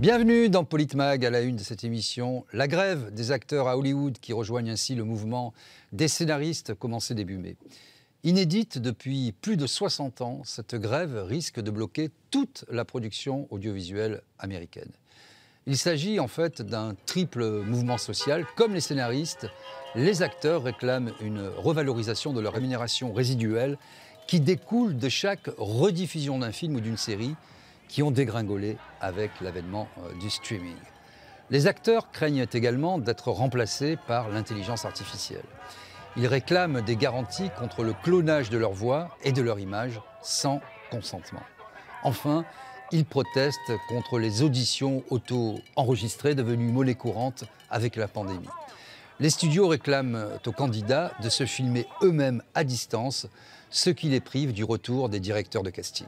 Bienvenue dans Politmag à la une de cette émission. La grève des acteurs à Hollywood qui rejoignent ainsi le mouvement des scénaristes commencé début mai. Inédite depuis plus de 60 ans, cette grève risque de bloquer toute la production audiovisuelle américaine. Il s'agit en fait d'un triple mouvement social. Comme les scénaristes, les acteurs réclament une revalorisation de leur rémunération résiduelle qui découle de chaque rediffusion d'un film ou d'une série qui ont dégringolé avec l'avènement euh, du streaming. Les acteurs craignent également d'être remplacés par l'intelligence artificielle. Ils réclament des garanties contre le clonage de leur voix et de leur image sans consentement. Enfin, ils protestent contre les auditions auto-enregistrées devenues monnaie courante avec la pandémie. Les studios réclament aux candidats de se filmer eux-mêmes à distance, ce qui les prive du retour des directeurs de casting.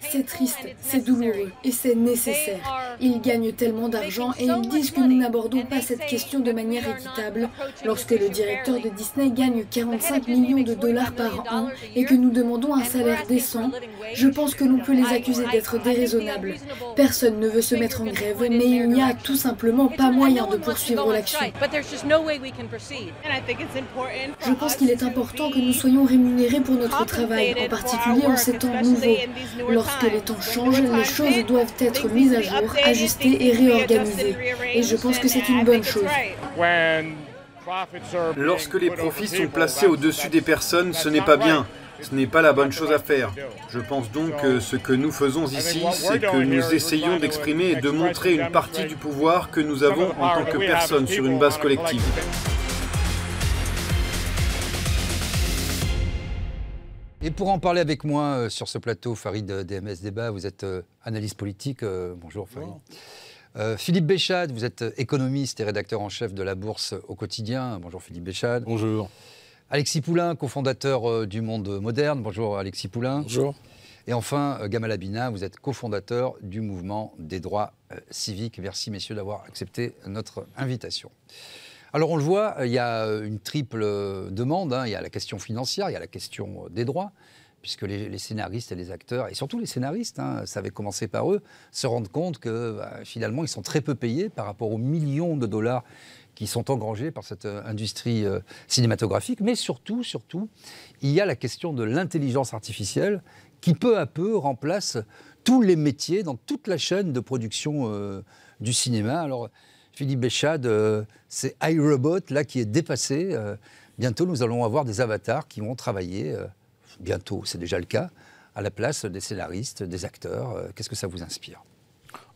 C'est triste, c'est douloureux et c'est nécessaire. Ils gagnent tellement d'argent et ils disent que nous n'abordons pas cette question de manière équitable lorsque le directeur de Disney gagne 45 millions de dollars par an et que nous demandons un salaire décent. Je pense que l'on peut les accuser d'être déraisonnables. Personne ne veut se mettre en grève, mais il n'y a tout simplement pas moyen de poursuivre l'action. Je pense qu'il est important que nous soyons rémunérés pour notre travail, en particulier en ces temps nouveaux. Lorsque les temps changent, les choses doivent être mises à jour, ajustées et réorganisées. Et je pense que c'est une bonne chose. Lorsque les profits sont placés au-dessus des personnes, ce n'est pas bien. Ce n'est pas la bonne chose à faire. Je pense donc que ce que nous faisons ici, c'est que nous essayons d'exprimer et de montrer une partie du pouvoir que nous avons en tant que personnes sur une base collective. Et pour en parler avec moi euh, sur ce plateau, Farid DMS Débat, vous êtes euh, analyste politique. Euh, bonjour Farid. Philippe Béchade, vous êtes économiste et rédacteur en chef de la Bourse au quotidien. Bonjour Philippe Béchade. Bonjour. Alexis Poulain, cofondateur du Monde Moderne. Bonjour Alexis Poulain. Bonjour. Et enfin, Gamal Abina, vous êtes cofondateur du mouvement des droits civiques. Merci messieurs d'avoir accepté notre invitation. Alors on le voit, il y a une triple demande. Hein. Il y a la question financière, il y a la question des droits, puisque les, scénaristes et les acteurs, et surtout les scénaristes, hein, ça avait commencé par eux, se rendent compte que bah, finalement ils sont très peu payés par rapport aux millions de dollars qui sont engrangés par cette euh, industrie euh, cinématographique. Mais surtout, il y a la question de l'intelligence artificielle qui peu à peu remplace tous les métiers dans toute la chaîne de production euh, du cinéma. Alors, Philippe Béchade, euh, c'est iRobot là qui est dépassé. Euh, bientôt, nous allons avoir des avatars qui vont travailler, euh, bientôt, c'est déjà le cas, à la place des scénaristes, des acteurs. Qu'est-ce que ça vous inspire?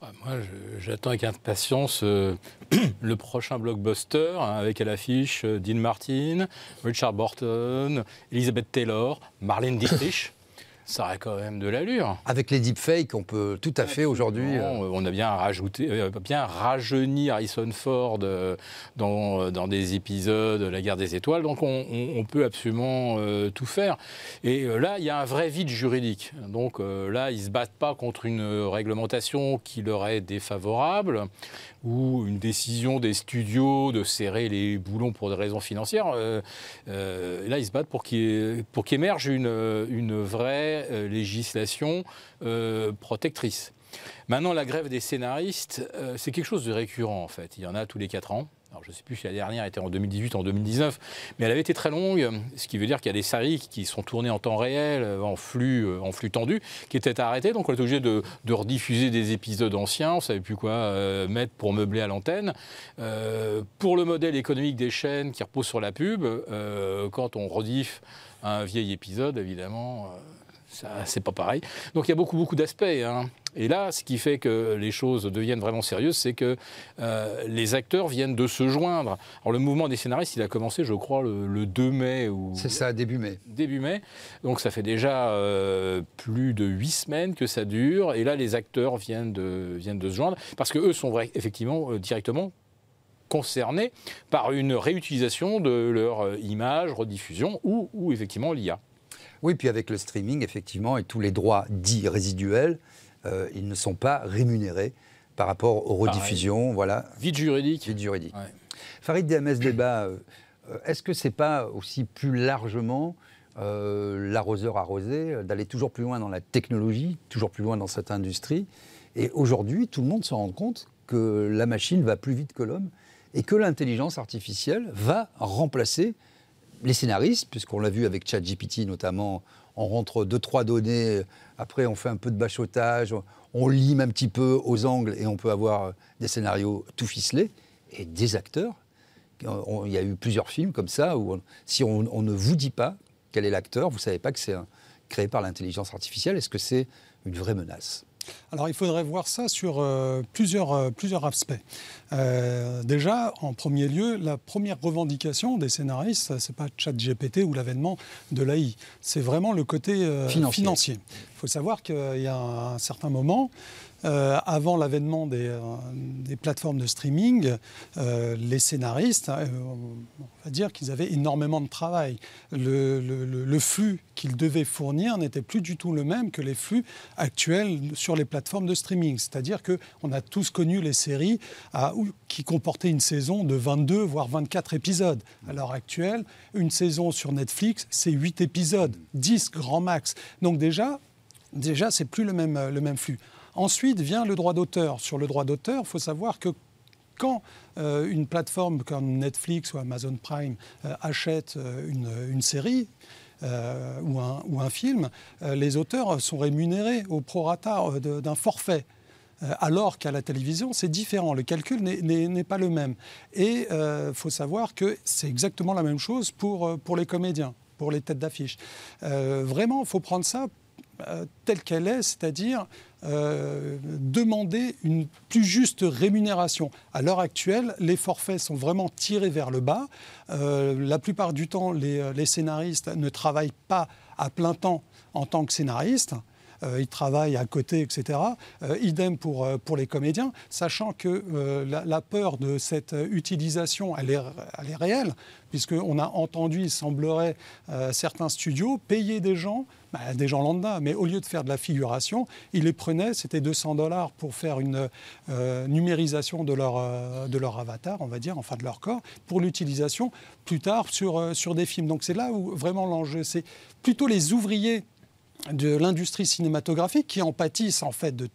Ah, moi, j'attends avec impatience le prochain blockbuster hein, avec à l'affiche Dean Martin, Richard Burton, Elizabeth Taylor, Marlene Dietrich ça aurait quand même de l'allure. Avec les deepfakes, on peut tout à fait aujourd'hui. Euh, on a bien rajouté, euh, bien rajeuni Harrison Ford euh, dans, dans, des épisodes de La Guerre des Étoiles, donc on, peut absolument tout faire. Et là, il y a un vrai vide juridique. Donc là, ils ne se battent pas contre une réglementation qui leur est défavorable ou une décision des studios de serrer les boulons pour des raisons financières. là, ils se battent pour qu'émerge une, une vraie euh, législation euh, protectrice. Maintenant, la grève des scénaristes, euh, c'est quelque chose de récurrent en fait. Il y en a tous les quatre ans. Alors, je ne sais plus si la dernière était en 2018, en 2019, mais elle avait été très longue, ce qui veut dire qu'il y a des séries qui sont tournées en temps réel, en flux, en flux tendu, qui étaient arrêtées. Donc, on est obligé de, rediffuser des épisodes anciens. On ne savait plus quoi mettre pour meubler à l'antenne. pour le modèle économique des chaînes qui repose sur la pub, quand on rediff un vieil épisode, évidemment c'est pas pareil. Donc il y a beaucoup, beaucoup d'aspects. Hein. Et là, ce qui fait que les choses deviennent vraiment sérieuses, c'est que euh, les acteurs viennent de se joindre. Alors le mouvement des scénaristes, il a commencé, je crois, le, 2 mai. C'est ça, début mai. Début mai. Donc ça fait déjà euh, plus de huit semaines que ça dure. Et là, les acteurs viennent de, viennent de se joindre parce qu'eux sont effectivement euh, directement concernés par une réutilisation de leur image, rediffusion ou, ou effectivement l'IA. Oui, puis avec le streaming, effectivement, et tous les droits dits résiduels, euh, ils ne sont pas rémunérés par rapport aux rediffusions. Voilà. Vide juridique. Vide juridique. Farid DMS Débat, euh, est-ce que ce n'est pas aussi plus largement l'arroseur arrosé, d'aller toujours plus loin dans la technologie, toujours plus loin dans cette industrie? Et aujourd'hui, tout le monde se rend compte que la machine va plus vite que l'homme et que l'intelligence artificielle va remplacer les scénaristes, puisqu'on l'a vu avec ChatGPT notamment, on rentre deux, trois données, après on fait un peu de bachotage, on lime un petit peu aux angles et on peut avoir des scénarios tout ficelés, et des acteurs. il y a eu plusieurs films comme ça où si on, ne vous dit pas quel est l'acteur, vous ne savez pas que c'est créé par l'intelligence artificielle. Est-ce que c'est une vraie menace? Alors il faudrait voir ça sur euh, plusieurs, euh, plusieurs aspects. Euh, déjà, en premier lieu, la première revendication des scénaristes, ce n'est pas ChatGPT ou l'avènement de l'AI, c'est vraiment le côté financier. Il faut savoir qu'il y a un certain moment, euh, avant l'avènement des, euh, plateformes de streaming, euh, les scénaristes, on va dire qu'ils avaient énormément de travail. Le, flux qu'ils devaient fournir n'était plus du tout le même que les flux actuels sur les plateformes de streaming. C'est-à-dire qu'on a tous connu les séries qui comportaient une saison de 22 voire 24 épisodes. À l'heure actuelle, une saison sur Netflix, c'est 8 épisodes, 10 grand max. Donc déjà, déjà c'est plus le même, le même flux. Ensuite vient le droit d'auteur. Sur le droit d'auteur, il faut savoir que quand euh, une plateforme comme Netflix ou Amazon Prime euh, achète euh, une, série, ou, un, film, les auteurs sont rémunérés au prorata d'un forfait. Alors qu'à la télévision, c'est différent. Le calcul n'est pas le même. Et il faut savoir que c'est exactement la même chose pour, pour les comédiens, pour les têtes d'affiche. vraiment, il faut prendre ça telle qu'elle est, c'est-à-dire euh, demander une plus juste rémunération. À l'heure actuelle, les forfaits sont vraiment tirés vers le bas. Euh, la plupart du temps, les, scénaristes ne travaillent pas à plein temps en tant que scénaristes. Euh, ils travaillent à côté, etc. idem pour, pour les comédiens, sachant que la, peur de cette utilisation, elle est, elle est réelle, puisqu'on a entendu, il semblerait, certains studios payer des gens bah, des gens lambda. Mais au lieu de faire de la figuration, ils les prenaient, c'était 200 dollars pour faire une euh, numérisation de leur, euh, de leur avatar, on va dire, enfin de leur corps, pour l'utilisation plus tard sur, euh, sur des films. Donc c'est là où vraiment l'enjeu, c'est plutôt les ouvriers de l'industrie cinématographique qui en pâtissent en fait de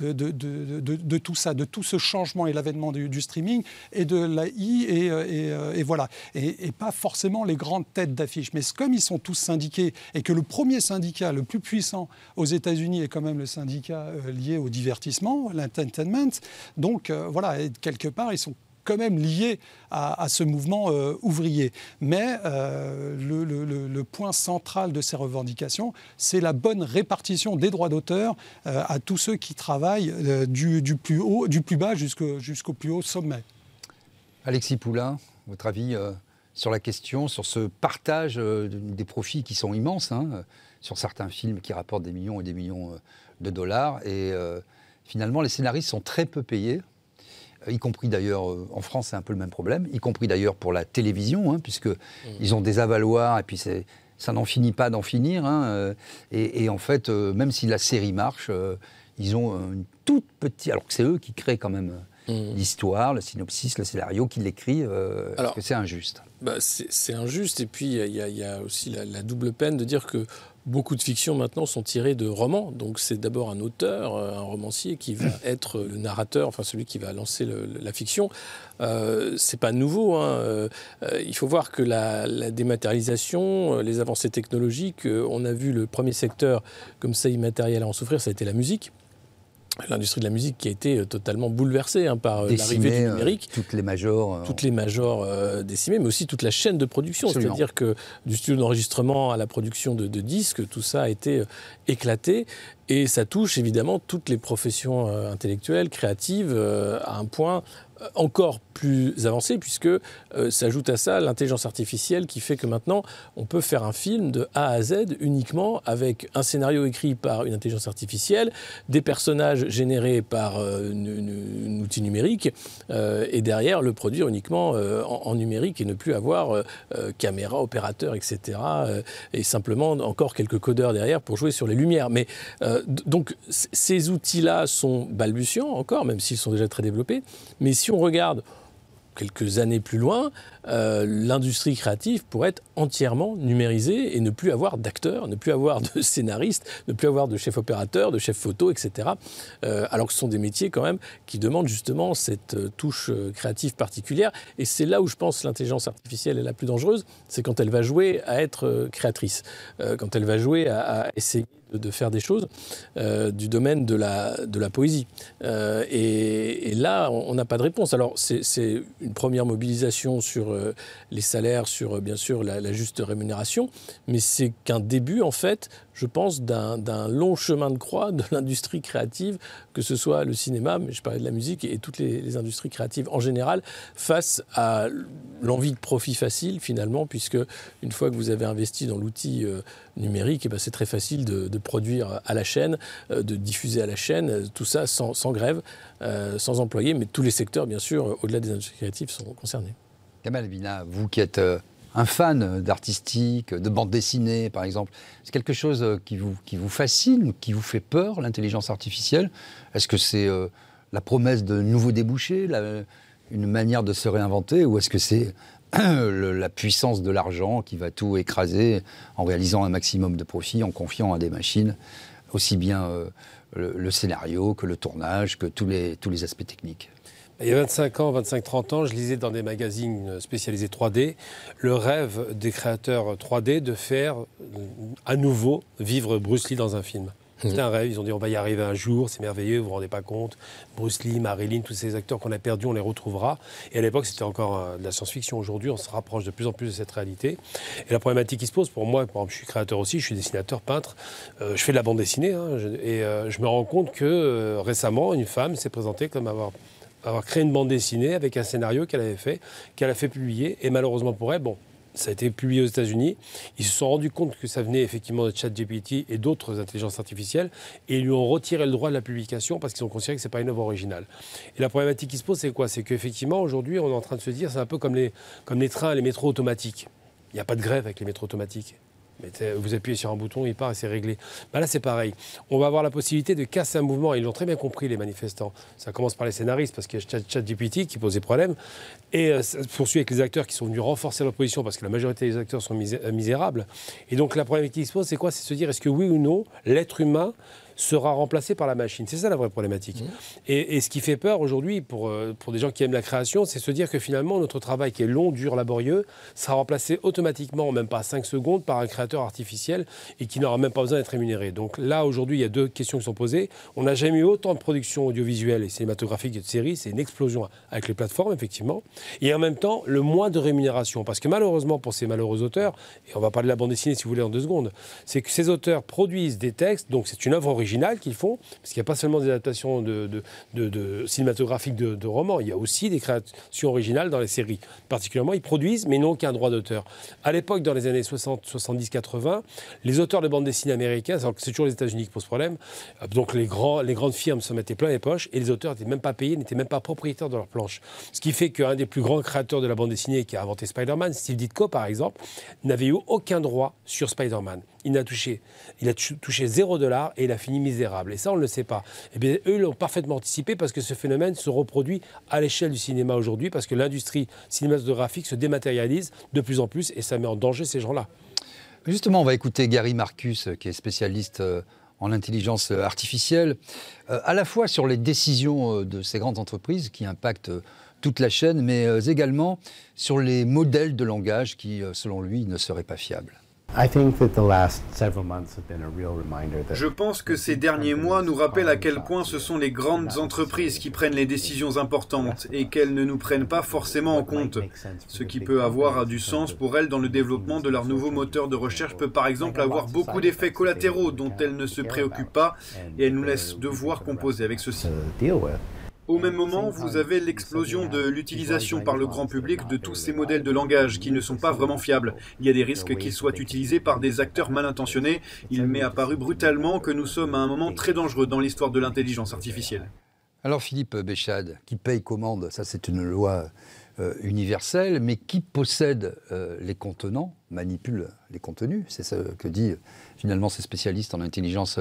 de, tout ça, de tout ce changement et l'avènement du, streaming et de l'AI et, euh, euh, et, voilà. Et, pas forcément les grandes têtes d'affiche. Mais comme ils sont tous syndiqués et que le premier syndicat le plus puissant aux États-Unis est quand même le syndicat euh, lié au divertissement, l'entertainment, donc voilà, quelque part, ils sont quand même lié à, ce mouvement euh, ouvrier. Mais euh, le, point central de ces revendications, c'est la bonne répartition des droits d'auteur euh, à tous ceux qui travaillent du, plus haut, du plus bas jusqu'au plus haut sommet. Alexis Poulain, votre avis sur la question, sur ce partage des profits qui sont immenses, hein, sur certains films qui rapportent des millions et des millions de dollars. Et finalement, les scénaristes sont très peu payés y compris d'ailleurs euh, en France, c'est un peu le même problème, y compris d'ailleurs pour la télévision, hein, puisque mmh. ils ont des avaloirs et puis ça n'en finit pas d'en finir. Hein, euh, et, en fait, euh, même si la série marche, ils ont une toute petite, alors que c'est eux qui créent quand même mmh. l'histoire, le synopsis, le scénario, qui l'écrit. Est-ce que c'est injuste bah, C'est injuste. Et puis il y, a aussi la, la, double peine de dire que Beaucoup de fictions maintenant sont tirées de romans, donc c'est d'abord un auteur, euh, un romancier qui va être le narrateur, enfin celui qui va lancer la fiction. Euh, c'est pas nouveau. Hein. Euh, il faut voir que la, la, dématérialisation, les avancées technologiques, on a vu le premier secteur comme ça immatériel à en souffrir, ça a été la musique l'industrie de la musique qui a été euh, totalement bouleversée hein, par euh, l'arrivée du euh, numérique. toutes les majors. toutes les majors décimées, mais aussi toute la chaîne de production. C'est-à-dire que du studio d'enregistrement à la production de, de, disques, tout ça a été éclaté. Et ça touche évidemment toutes les professions intellectuelles, créatives, à un point encore plus avancé, puisque euh, s'ajoute à ça l'intelligence artificielle qui fait que maintenant, on peut faire un film de A à Z uniquement avec un scénario écrit par une intelligence artificielle, des personnages générés par euh, un outil numérique, euh, et derrière le produire uniquement en, numérique et ne plus avoir caméra, opérateur, etc. et simplement encore quelques codeurs derrière pour jouer sur les lumières. Mais donc, ces outils-là sont balbutiants encore, même s'ils sont déjà très développés. Mais on regarde quelques années plus loin, euh, l'industrie créative pourrait être entièrement numérisée et ne plus avoir d'acteurs, ne plus avoir de scénaristes, ne plus avoir de chefs opérateurs, de chefs photo, etc. Euh, alors que ce sont des métiers quand même qui demandent justement cette euh, touche créative particulière. Et c'est là où je pense l'intelligence artificielle est la plus dangereuse, c'est quand elle va jouer à être créatrice, quand elle va jouer à essayer de faire des choses euh, du domaine de la, poésie. Euh, et, là, on n'a pas de réponse. Alors, c'est une première mobilisation sur euh, les salaires, sur bien sûr la juste rémunération, mais c'est qu'un début, en fait, je pense, d'un long chemin de croix de l'industrie créative, que ce soit le cinéma, mais je parlais de la musique, et toutes les, industries créatives en général, face à l'envie de profit facile, finalement, puisque une fois que vous avez investi dans l'outil euh, numérique, eh ben, c'est très facile de, produire à la chaîne, euh, de diffuser à la chaîne, tout ça sans, grève, euh, sans employés, mais tous les secteurs, bien sûr, au-delà des industries créatives, sont concernés. Kamal Vina, vous qui êtes un fan d'artistique, de bande dessinée par exemple C'est quelque chose qui vous, qui vous fascine, qui vous fait peur, l'intelligence artificielle? Est-ce que c'est euh, la promesse de nouveaux débouchés, une manière de se réinventer, ou est-ce que c'est la puissance de l'argent qui va tout écraser en réalisant un maximum de profit, en confiant à des machines aussi bien euh, le, scénario que le tournage, que tous les aspects techniques? Il y a 25 ans, 25-30 ans, je lisais dans des magazines spécialisés 3D le rêve des créateurs 3D de faire euh, à nouveau vivre Bruce Lee dans un film. C'était un rêve, ils ont dit on va y arriver un jour, c'est merveilleux, vous vous rendez pas compte. Bruce Lee, Marilyn, tous ces acteurs qu'on a perdus, on les retrouvera. Et à l'époque, c'était encore euh, de la science-fiction. Aujourd'hui, on se rapproche de plus en plus de cette réalité. Et la problématique qui se pose, pour moi, par exemple, je suis créateur aussi, je suis dessinateur, peintre, euh, je fais de la bande dessinée, hein, et je me rends compte que récemment, une femme s'est présentée comme avoir avoir créé une bande dessinée avec un scénario qu'elle avait fait, qu'elle a fait publier. Et malheureusement pour elle, bon, ça a été publié aux États-Unis. Ils se sont rendus compte que ça venait effectivement de ChatGPT et d'autres intelligences artificielles et ils lui ont retiré le droit de la publication parce qu'ils ont considéré que ce n'est pas une œuvre originale. Et la problématique qui se pose, c'est quoi? C'est qu'effectivement, aujourd'hui, on est en train de se dire, c'est un peu comme les, comme les trains les métros automatiques. Il n'y a pas de grève avec les métros automatiques. Vous appuyez sur un bouton, il part et c'est réglé. Ben là, c'est pareil. On va avoir la possibilité de casser un mouvement. Ils l'ont très bien compris, les manifestants. Ça commence par les scénaristes, parce qu'il y a ChatGPT qui pose des problèmes. Et euh, ça poursuit avec les acteurs qui sont venus renforcer leur position, parce que la majorité des acteurs sont misérables. Et donc, la problématique qui se pose, c'est quoi? C'est se dire, est-ce que oui ou non, l'être humain sera remplacé par la machine. C'est ça la vraie problématique. Mmh. Et, ce qui fait peur aujourd'hui pour, euh, pour des gens qui aiment la création, c'est se dire que finalement notre travail qui est long, dur, laborieux, sera remplacé automatiquement, même pas 5 secondes, par un créateur artificiel et qui n'aura même pas besoin d'être rémunéré. Donc là, aujourd'hui, il y a deux questions qui sont posées. On n'a jamais eu autant de production audiovisuelle et cinématographique et de séries. C'est une explosion avec les plateformes, effectivement. Et en même temps, le moins de rémunération. Parce que malheureusement, pour ces malheureux auteurs, et on va parler de la bande dessinée si vous voulez en deux secondes, c'est que ces auteurs produisent des textes, donc c'est une œuvre originale qu'ils font, parce qu'il n'y a pas seulement des adaptations de, cinématographiques de, romans, il y a aussi des créations originales dans les séries. Particulièrement, ils produisent, mais n'ont aucun droit d'auteur. À l'époque, dans les années 60, 70, 80, les auteurs de bandes dessinées américaines, c'est toujours les États-Unis qui posent problème, euh, donc les, grands, les grandes firmes se mettaient plein les poches, et les auteurs n'étaient même pas payés, n'étaient même pas propriétaires de leurs planches. Ce qui fait qu'un des plus grands créateurs de la bande dessinée qui a inventé Spider-Man, Steve Ditko par exemple, n'avait eu aucun droit sur Spider-Man il n'a touché, il a touché 0 dollar et il a fini misérable. Et ça, on ne le sait pas. Eh eux l'ont parfaitement anticipé parce que ce phénomène se reproduit à l'échelle du cinéma aujourd'hui parce que l'industrie cinématographique se dématérialise de plus en plus et ça met en danger ces gens-là. Justement, on va écouter Gary Marcus, qui est spécialiste euh, en intelligence artificielle, euh, à la fois sur les décisions euh, de ces grandes entreprises qui impactent toute la chaîne, mais également sur les modèles de langage qui, selon lui, ne seraient pas fiables. Je pense que ces derniers mois nous rappellent à quel point ce sont les grandes entreprises qui prennent les décisions importantes et qu'elles ne nous prennent pas forcément en compte. Ce qui peut avoir du sens pour elles dans le développement de leur nouveau moteur de recherche peut par exemple avoir beaucoup d'effets collatéraux dont elles ne se préoccupent pas et elles nous laissent devoir composer avec ceci. Au même moment, vous avez l'explosion de l'utilisation par le grand public de tous ces modèles de langage qui ne sont pas vraiment fiables. Il y a des risques qu'ils soient utilisés par des acteurs mal intentionnés. Il m'est apparu brutalement que nous sommes à un moment très dangereux dans l'histoire de l'intelligence artificielle. Alors Philippe Béchade, qui paye commande, ça c'est une loi euh, universelle, mais qui possède euh, les contenants, manipule les contenus, c'est ce que dit finalement ces spécialistes en intelligence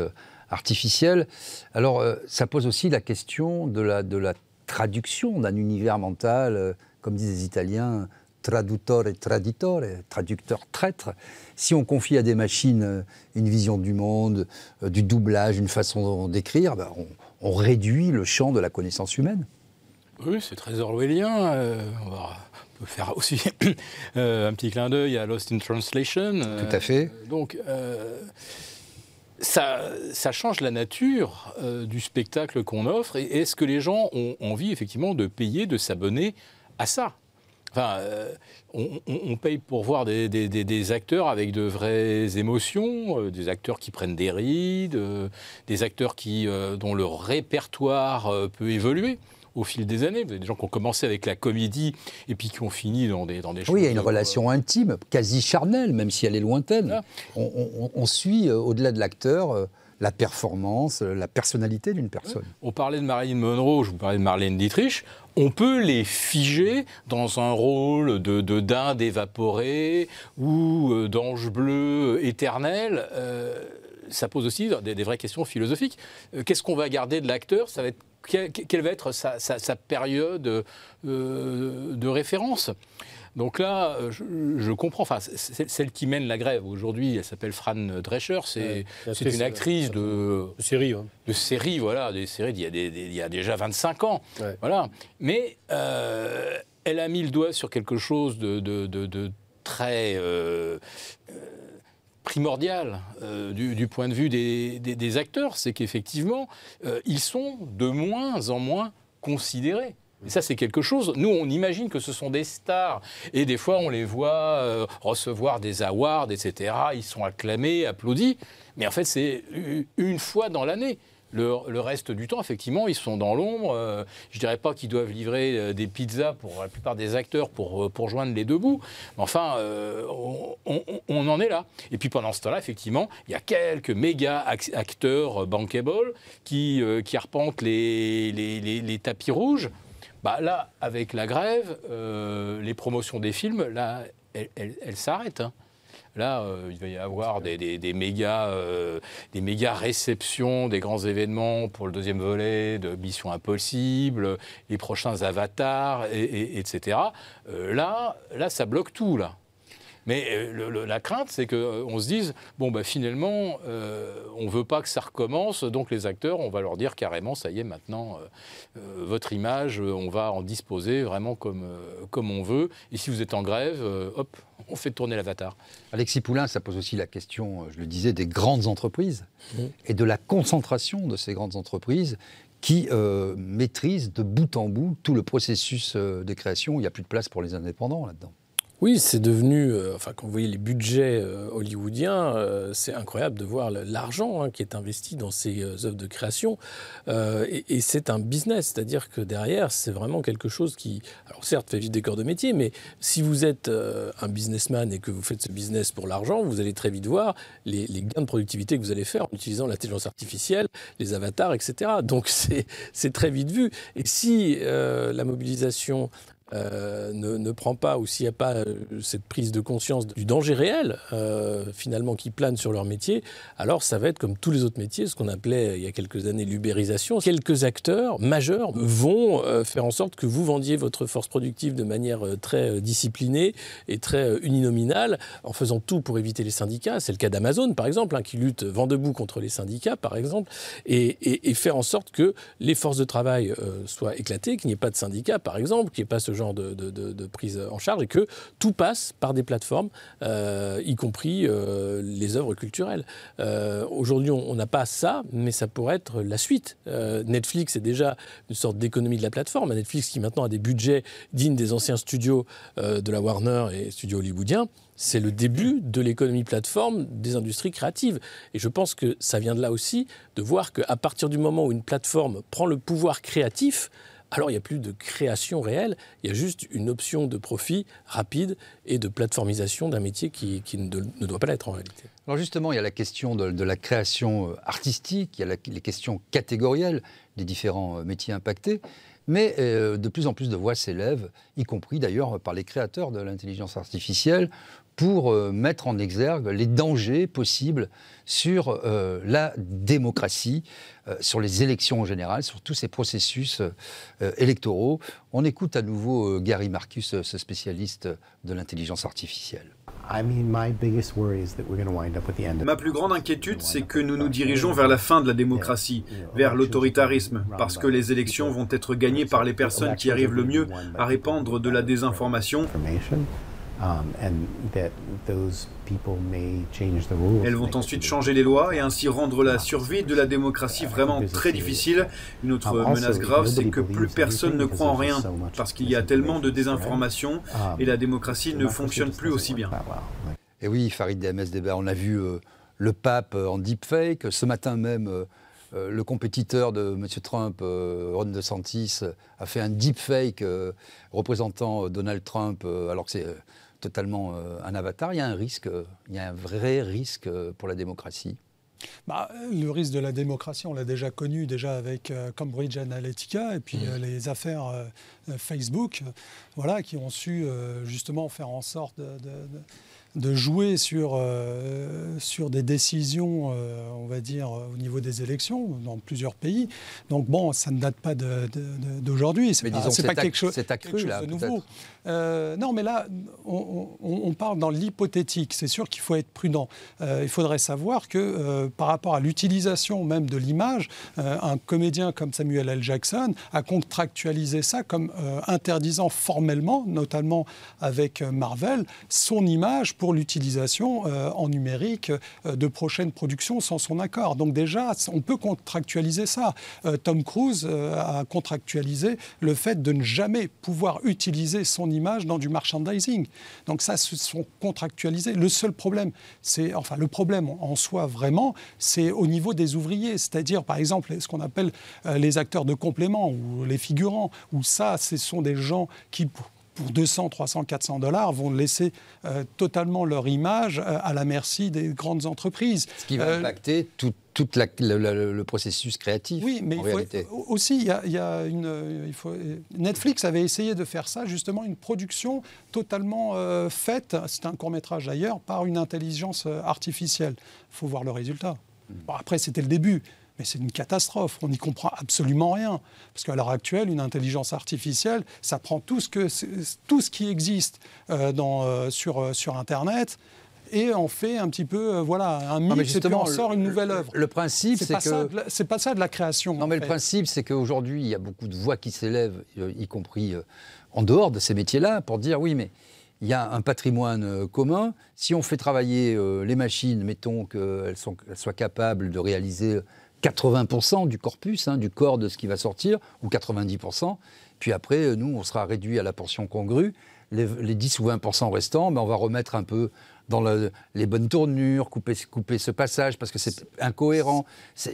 artificielle. Alors, euh, ça pose aussi la question de la, de la traduction d'un univers mental euh, comme disent les Italiens, traducteur et traditore, traducteur traître. Si on confie à des machines euh, une vision du monde, du doublage, une façon d'écrire, ben, on, réduit le champ de la connaissance humaine. Oui, c'est très orwellien. Euh, on, peut faire aussi un petit clin d'œil à Lost in Translation. Tout à fait. donc, ça, change la nature du spectacle qu'on offre. Et est-ce que les gens ont envie, effectivement, de payer, de s'abonner à ça? Enfin, euh, on, paye pour voir des, acteurs avec de vraies émotions, euh, des acteurs qui prennent des rides, euh, des acteurs dont le répertoire peut évoluer au fil des années. Vous avez des gens qui ont commencé avec la comédie et puis qui ont fini dans des, dans des choses. Oui, il y a une relation intime, quasi charnelle, même si elle est lointaine. On, suit, au-delà de l'acteur, la performance, la personnalité d'une personne. On parlait de Marilyn Monroe, je vous parlais de Marlène Dietrich on peut les figer dans un rôle de, dinde évaporée ou euh, d'ange bleu éternel. Euh, ça pose aussi des, vraies questions philosophiques. Euh, qu'est-ce qu'on va garder de l'acteur? Ça va être quelle va être sa, période de référence? Donc là, euh, je, comprends. Enfin, celle qui mène la grève aujourd'hui, elle s'appelle Fran Drescher. C'est une actrice de, de série, de série, voilà, des séries d'il y, a déjà 25 ans, voilà. Mais euh, elle a mis le doigt sur quelque chose de, très euh, primordial du, point de vue des, des acteurs, c'est qu'effectivement, ils sont de moins en moins considérés. Et ça, c'est quelque chose. Nous, on imagine que ce sont des stars. Et des fois, on les voit euh, recevoir des awards, etc. Ils sont acclamés, applaudis. Mais en fait, c'est une fois dans l'année. Le, reste du temps, effectivement, ils sont dans l'ombre. Euh, je ne dirais pas qu'ils doivent livrer euh, des pizzas pour la plupart des acteurs pour, pour joindre les deux bouts. Mais enfin, on, en est là. Et puis pendant ce temps-là, effectivement, il y a quelques méga acteurs bankable qui, qui arpentent les, les, tapis rouges. Bah, là, avec la grève, euh, les promotions des films, là, elles, s'arrêtent. Hein. Là, euh, il va y avoir des, méga, euh, des méga réceptions, des grands événements pour le deuxième volet de Mission Impossible, les prochains avatars, et, etc. là, là, ça bloque tout, là. Mais euh, la crainte, c'est qu'on euh, se dise, bon, bah, finalement, euh, on ne veut pas que ça recommence, donc les acteurs, on va leur dire carrément, ça y est, maintenant, votre image, on va en disposer vraiment comme, comme on veut. Et si vous êtes en grève, hop, on fait tourner l'avatar. Alexis Poulain, ça pose aussi la question, je le disais, des grandes entreprises mmh. et de la concentration de ces grandes entreprises qui maîtrisent de bout en bout tout le processus de création. Il n'y a plus de place pour les indépendants là-dedans. Oui, c'est devenu, euh, enfin quand vous voyez les budgets euh, hollywoodiens, euh, c'est incroyable de voir l'argent hein, qui est investi dans ces œuvres de création. et, c'est un business, c'est-à-dire que derrière, c'est vraiment quelque chose qui, alors certes, fait vivre des corps de métier, mais si vous êtes un businessman et que vous faites ce business pour l'argent, vous allez très vite voir les, les, gains de productivité que vous allez faire en utilisant l'intelligence artificielle, les avatars, etc. Donc c'est très vite vu. Et si la mobilisation euh, ne, prend pas ou s'il n'y a pas euh, cette prise de conscience du danger réel euh, finalement qui plane sur leur métier, alors ça va être comme tous les autres métiers, ce qu'on appelait il y a quelques années l'ubérisation. Quelques acteurs majeurs vont faire en sorte que vous vendiez votre force productive de manière très disciplinée et très uninominale en faisant tout pour éviter les syndicats. C'est le cas d'Amazon par exemple, hein, qui lutte vent debout contre les syndicats par exemple, et, et, faire en sorte que les forces de travail soient éclatées, qu'il n'y ait pas de syndicats par exemple, qu'il n'y ait pas ce genre de, prise en charge et que tout passe par des plateformes, euh, y compris euh, les œuvres culturelles. Euh, aujourd'hui, on n'a pas ça, mais ça pourrait être la suite. Netflix est déjà une sorte d'économie de la plateforme. Netflix qui maintenant a des budgets dignes des anciens studios de la Warner et studios hollywoodiens c'est le début de l'économie plateforme des industries créatives. Et je pense que ça vient de là aussi, de voir qu'à partir du moment où une plateforme prend le pouvoir créatif, alors il n'y a plus de création réelle, il y a juste une option de profit rapide et de plateformisation d'un métier qui, ne, doit pas l'être en réalité. Alors justement, il y a la question de, la création euh, artistique, il y a les questions catégorielles des différents euh, métiers impactés, mais euh, de plus en plus de voix s'élèvent, y compris d'ailleurs par les créateurs de l'intelligence artificielle, pour mettre en exergue les dangers possibles sur la démocratie, sur les élections en général, sur tous ces processus électoraux. On écoute à nouveau Gary Marcus, ce spécialiste de l'intelligence artificielle. Ma plus grande inquiétude, c'est que nous nous dirigeons vers la fin de la démocratie, vers l'autoritarisme, parce que les élections vont être gagnées par les personnes qui arrivent le mieux à répandre de la désinformation. Um, Elles vont ensuite changer les lois et ainsi rendre la survie de la démocratie vraiment très difficile. Une autre menace grave, c'est que plus personne ne croit en rien, parce qu'il y a tellement de désinformation um, et la démocratie ne fonctionne plus aussi bien. Et oui, Farid DMSDB, on a vu euh, le pape en deepfake. Ce matin même, euh, euh, le compétiteur de M. Trump, Ron DeSantis, a fait un deepfake représentant Donald Trump, alors que c'est totalement un avatar. Il y a un risque, il y a un vrai risque pour la démocratie. Bah, le risque de la démocratie, on l'a déjà connu déjà avec Cambridge Analytica et puis mmh. les affaires Facebook, voilà, qui ont su justement faire en sorte de de jouer sur, euh, sur des décisions, euh, on va dire, au niveau des élections dans plusieurs pays. Donc bon, ça ne date pas d'aujourd'hui. C'est pas, pas quelque, chose, accru, là, de nouveau. Euh, non, mais là, on, parle dans l'hypothétique. C'est sûr qu'il faut être prudent. il faudrait savoir que par rapport à l'utilisation même de l'image, un comédien comme Samuel L. Jackson a contractualisé ça comme interdisant formellement, notamment avec Marvel, son image pour l'utilisation euh, en numérique euh, de prochaines productions sans son accord. Donc déjà, on peut contractualiser ça. Euh, Tom Cruise a contractualisé le fait de ne jamais pouvoir utiliser son image dans du merchandising. Donc ça, se sont contractualisés. Le seul problème, c'est, enfin le problème en soi vraiment, c'est au niveau des ouvriers, c'est-à-dire par exemple ce qu'on appelle les acteurs de complément ou les figurants, où ça, ce sont des gens qui pour 200, 300, 400 dollars, vont laisser euh, totalement leur image euh, à la merci des grandes entreprises. Ce qui va euh, impacter tout, le, processus créatif. Oui, mais il faut, aussi, il y a, une, il faut, Netflix avait essayé de faire ça, justement, une production totalement faite, c'est un court métrage d'ailleurs, par une intelligence artificielle. Il faut voir le résultat. Hmm. après, c'était le début. Mais c'est une catastrophe, on n'y comprend absolument rien. Parce qu'à l'heure actuelle, une intelligence artificielle, ça prend tout ce, que, tout ce qui existe euh, dans, euh, sur, euh, sur Internet et on fait un petit peu voilà un mix et puis on sort une nouvelle œuvre. Le, principe, c'est que c'est pas ça de la création. Non, mais le principe, c'est qu'aujourd'hui, il y a beaucoup de voix qui s'élèvent, y compris en dehors de ces métiers-là, pour dire oui, mais il y a un patrimoine commun. Si on fait travailler les machines, mettons qu'elles soient capables de réaliser 80% du corpus, hein, du corps de ce qui va sortir, ou 90%. Puis après, nous, on sera réduit à la portion congrue. Les, 10 ou 20% restants, ben, on va remettre un peu dans les bonnes tournures, couper, couper ce passage parce que c'est incohérent.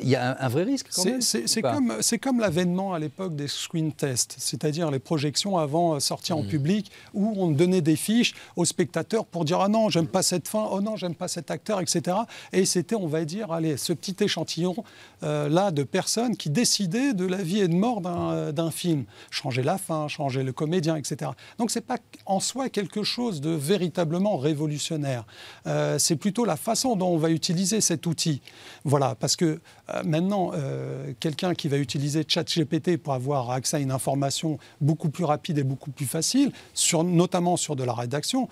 Il y a un, vrai risque C'est comme, comme l'avènement à l'époque des screen tests, c'est-à-dire les projections avant euh, sortie en hmm. public où on donnait des fiches aux spectateurs pour dire ah non, j'aime pas cette fin, oh non, j'aime pas cet acteur, etc. Et c'était, on va dire, allez, ce petit échantillon euh, là de personnes qui décidaient de la vie et de mort d'un euh, film. Changer la fin, changer le comédien, etc. Donc c'est pas en soi quelque chose de véritablement révolutionnaire. Euh, c'est plutôt la façon dont on va utiliser cet outil. Voilà, parce que euh, maintenant, euh, quelqu'un qui va utiliser ChatGPT pour avoir accès à une information beaucoup plus rapide et beaucoup plus facile, sur, notamment sur de la rédaction,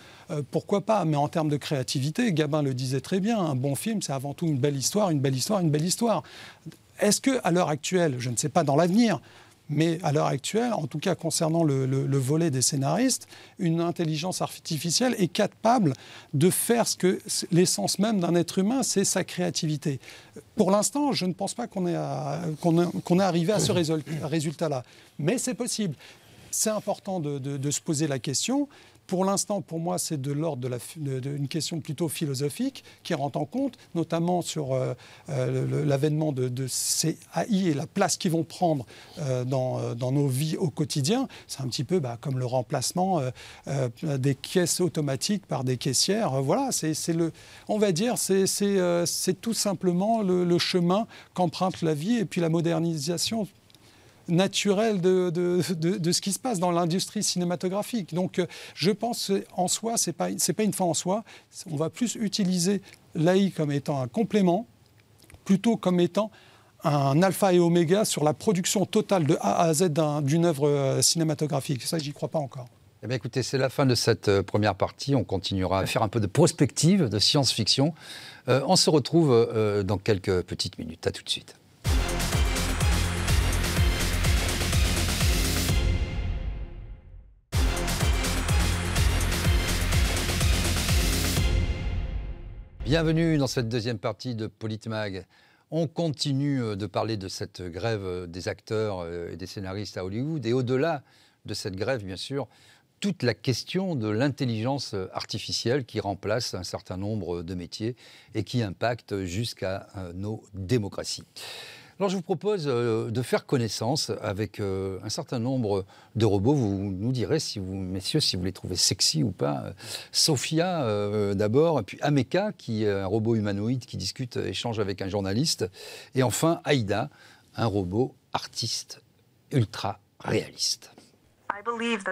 pourquoi pas? Mais en termes de créativité, Gabin le disait très bien, un bon film, c'est avant tout une belle histoire, une belle histoire, une belle histoire. Est-ce que, à l'heure actuelle, je ne sais pas dans l'avenir, mais à l'heure actuelle, en tout cas concernant le, volet des scénaristes, une intelligence artificielle est capable de faire ce que l'essence même d'un être humain, c'est sa créativité. Pour l'instant, je ne pense pas qu'on est, arrivé à ce résultat-là. Mais c'est possible. C'est important de, se poser la question. Pour l'instant, pour moi, c'est de l'ordre d'une question plutôt philosophique qui rentre en compte, notamment sur euh, euh, l'avènement de, ces AI et la place qu'ils vont prendre euh, dans, nos vies au quotidien. C'est un petit peu bah, comme le remplacement des caisses automatiques par des caissières. Voilà, c'est le, on va dire, c'est tout simplement le chemin qu'emprunte la vie et puis la modernisation naturel de, de, de, ce qui se passe dans l'industrie cinématographique. Donc je pense en soi, ce n'est pas, pas une fin en soi. On va plus utiliser l'AI comme étant un complément plutôt comme étant un alpha et oméga sur la production totale de A à Z d'une œuvre euh, cinématographique. Ça, j'y crois pas encore. Eh écoutez, c'est la fin de cette euh, première partie. On continuera à faire un peu de prospective, de science-fiction. Euh, on se retrouve dans quelques petites minutes. À tout de suite. Bienvenue dans cette deuxième partie de Politmag. On continue euh, de parler de cette grève euh, des acteurs euh, et des scénaristes à Hollywood. Et au-delà de cette grève, bien sûr, toute la question de l'intelligence artificielle qui remplace un certain nombre de métiers et qui impacte jusqu'à nos démocraties. Alors je vous propose euh, de faire connaissance avec euh, un certain nombre de robots. Vous nous direz, si vous, messieurs, si vous les trouvez sexy ou pas. Sophia euh, d'abord, puis Ameka, qui est un robot humanoïde qui discute, échange avec un journaliste. Et enfin Aïda, un robot artiste ultra réaliste.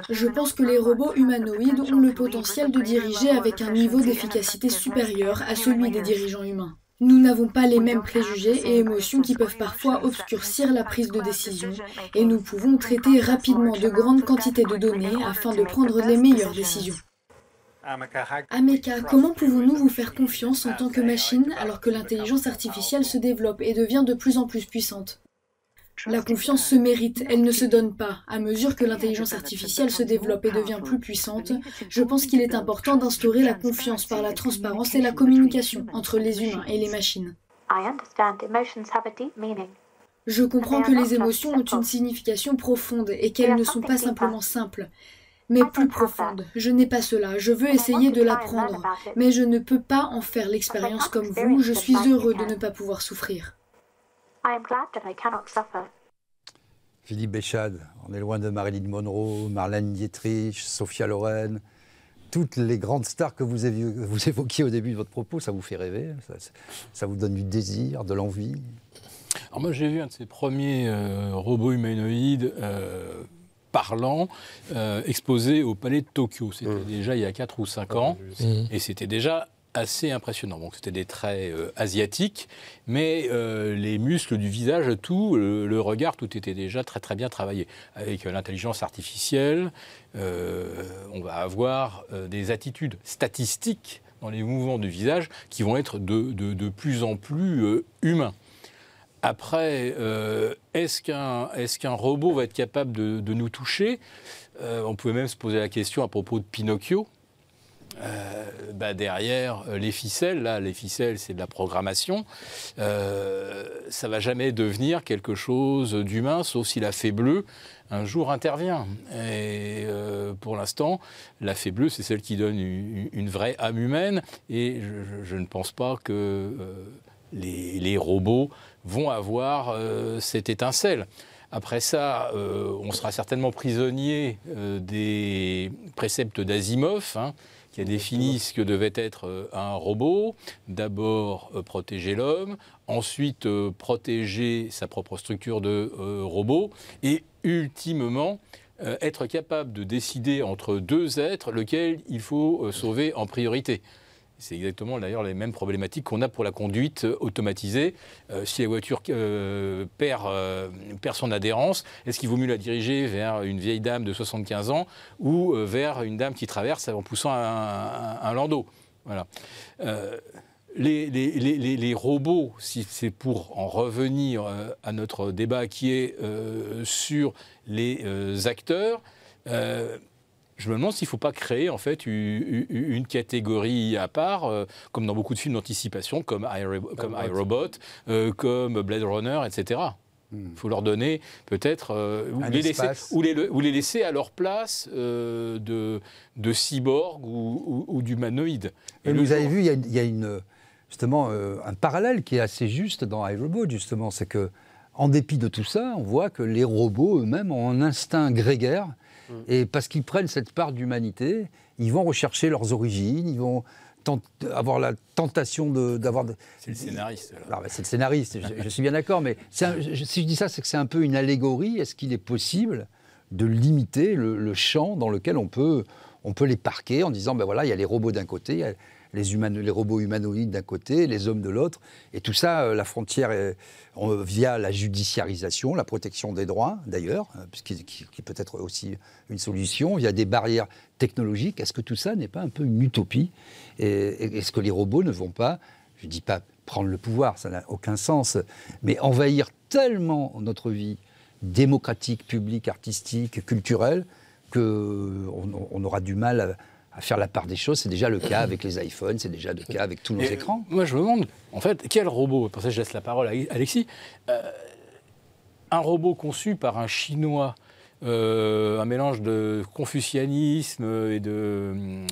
Je pense que les robots humanoïdes ont le potentiel de diriger avec un niveau d'efficacité supérieur à celui des dirigeants humains. Nous n'avons pas les mêmes préjugés et émotions qui peuvent parfois obscurcir la prise de décision. et nous pouvons traiter rapidement de grandes quantités de données afin de prendre les meilleures décisions. Ameka, comment pouvons-nous vous faire confiance en tant que machine alors que l'intelligence artificielle se développe et devient de plus en plus puissante? La confiance se mérite, elle ne se donne pas. À mesure que l'intelligence artificielle se développe et devient plus puissante, je pense qu'il est important d'instaurer la confiance par la transparence et la communication entre les humains et les machines. Je comprends que les émotions ont une signification profonde et qu'elles ne sont pas simplement simples, mais plus profondes. Je n'ai pas cela, je veux essayer de l'apprendre, mais je ne peux pas en faire l'expérience comme vous, je suis heureux de ne pas pouvoir souffrir. Philippe Béchade, on est loin de Marilyn Monroe, Marlène Dietrich, Sophia Loren. Toutes les grandes stars que vous, évoquiez au début de votre propos, ça vous fait rêver ça, vous donne du désir, de l'envie Alors moi j'ai vu un de ces premiers euh, robots humanoïdes euh, parlants euh, exposés au palais de Tokyo. C'était mmh. déjà il y a 4 ou 5 ans. Et c'était déjà assez impressionnant. Donc c'était des traits euh, asiatiques, mais euh, les muscles du visage, tout, le, regard, tout était déjà très très bien travaillé. Avec l'intelligence artificielle, euh, on va avoir des attitudes statistiques dans les mouvements du visage qui vont être de, plus en plus humains. Après, est-ce qu'un robot va être capable de nous toucher? On pouvait même se poser la question à propos de Pinocchio. Euh, bah derrière euh, les ficelles, là, les ficelles, c'est de la programmation. Euh, ça va jamais devenir quelque chose d'humain, sauf si la fée bleue un jour intervient. Et euh, pour l'instant, la fée bleue, c'est celle qui donne une, vraie âme humaine. Et je, ne pense pas que les, robots vont avoir cette étincelle. Après ça, on sera certainement prisonnier des préceptes d'Asimov. Hein, qui a défini ce que devait être euh, un robot. D'abord, euh, protéger l'homme, ensuite, euh, protéger sa propre structure de robot, et ultimement, être capable de décider entre deux êtres lequel il faut sauver en priorité. C'est exactement d'ailleurs les mêmes problématiques qu'on a pour la conduite automatisée. Euh, si la voiture euh, perd, euh, perd, son adhérence, est-ce qu'il vaut mieux la diriger vers une vieille dame de 75 ans ou vers une dame qui traverse en poussant un, un, landau? Voilà. Les, les, les, les, robots, si c'est pour en revenir à notre débat qui est sur les acteurs, je me demande s'il ne faut pas créer en fait une catégorie à part, euh, comme dans beaucoup de films d'anticipation, comme, iRobot, euh, comme Blade Runner, etc. Il hmm. faut leur donner peut-être euh, ou, les laisser, ou, les, laisser à leur place de, de cyborg ou, d'humanoïde. Et, vous avez vu, il y a, une, justement un parallèle qui est assez juste dans iRobot, justement, c'est que en dépit de tout ça, on voit que les robots eux-mêmes ont un instinct grégaire Mm. Et parce qu'ils prennent cette part d'humanité, ils vont rechercher leurs origines, ils vont avoir la tentation d'avoir. C'est le scénariste. C'est le scénariste, je, suis bien d'accord, mais si je dis ça, c'est que c'est un peu une allégorie. Est-ce qu'il est possible de limiter le, champ dans lequel on peut, on peut les parquer en disant ben voilà, il y a les robots d'un côté, il y a les, robots humanoïdes d'un côté, les hommes de l'autre, et tout ça, euh, la frontière, via la judiciarisation, la protection des droits d'ailleurs, euh, qui, peut être aussi une solution, via des barrières technologiques. Est-ce que tout ça n'est pas un peu une utopie? Et est-ce que les robots ne vont pas, je ne dis pas prendre le pouvoir, ça n'a aucun sens, mais envahir tellement notre vie démocratique, publique, artistique, culturelle, qu'on on aura du mal à, faire la part des choses. C'est déjà le cas avec les iPhones, c'est déjà le cas avec tous nos écrans. Moi, je me demande, en fait, quel robot Pour ça, je laisse la parole à Alexis. Euh, un robot conçu par un Chinois euh, un mélange de confucianisme et de,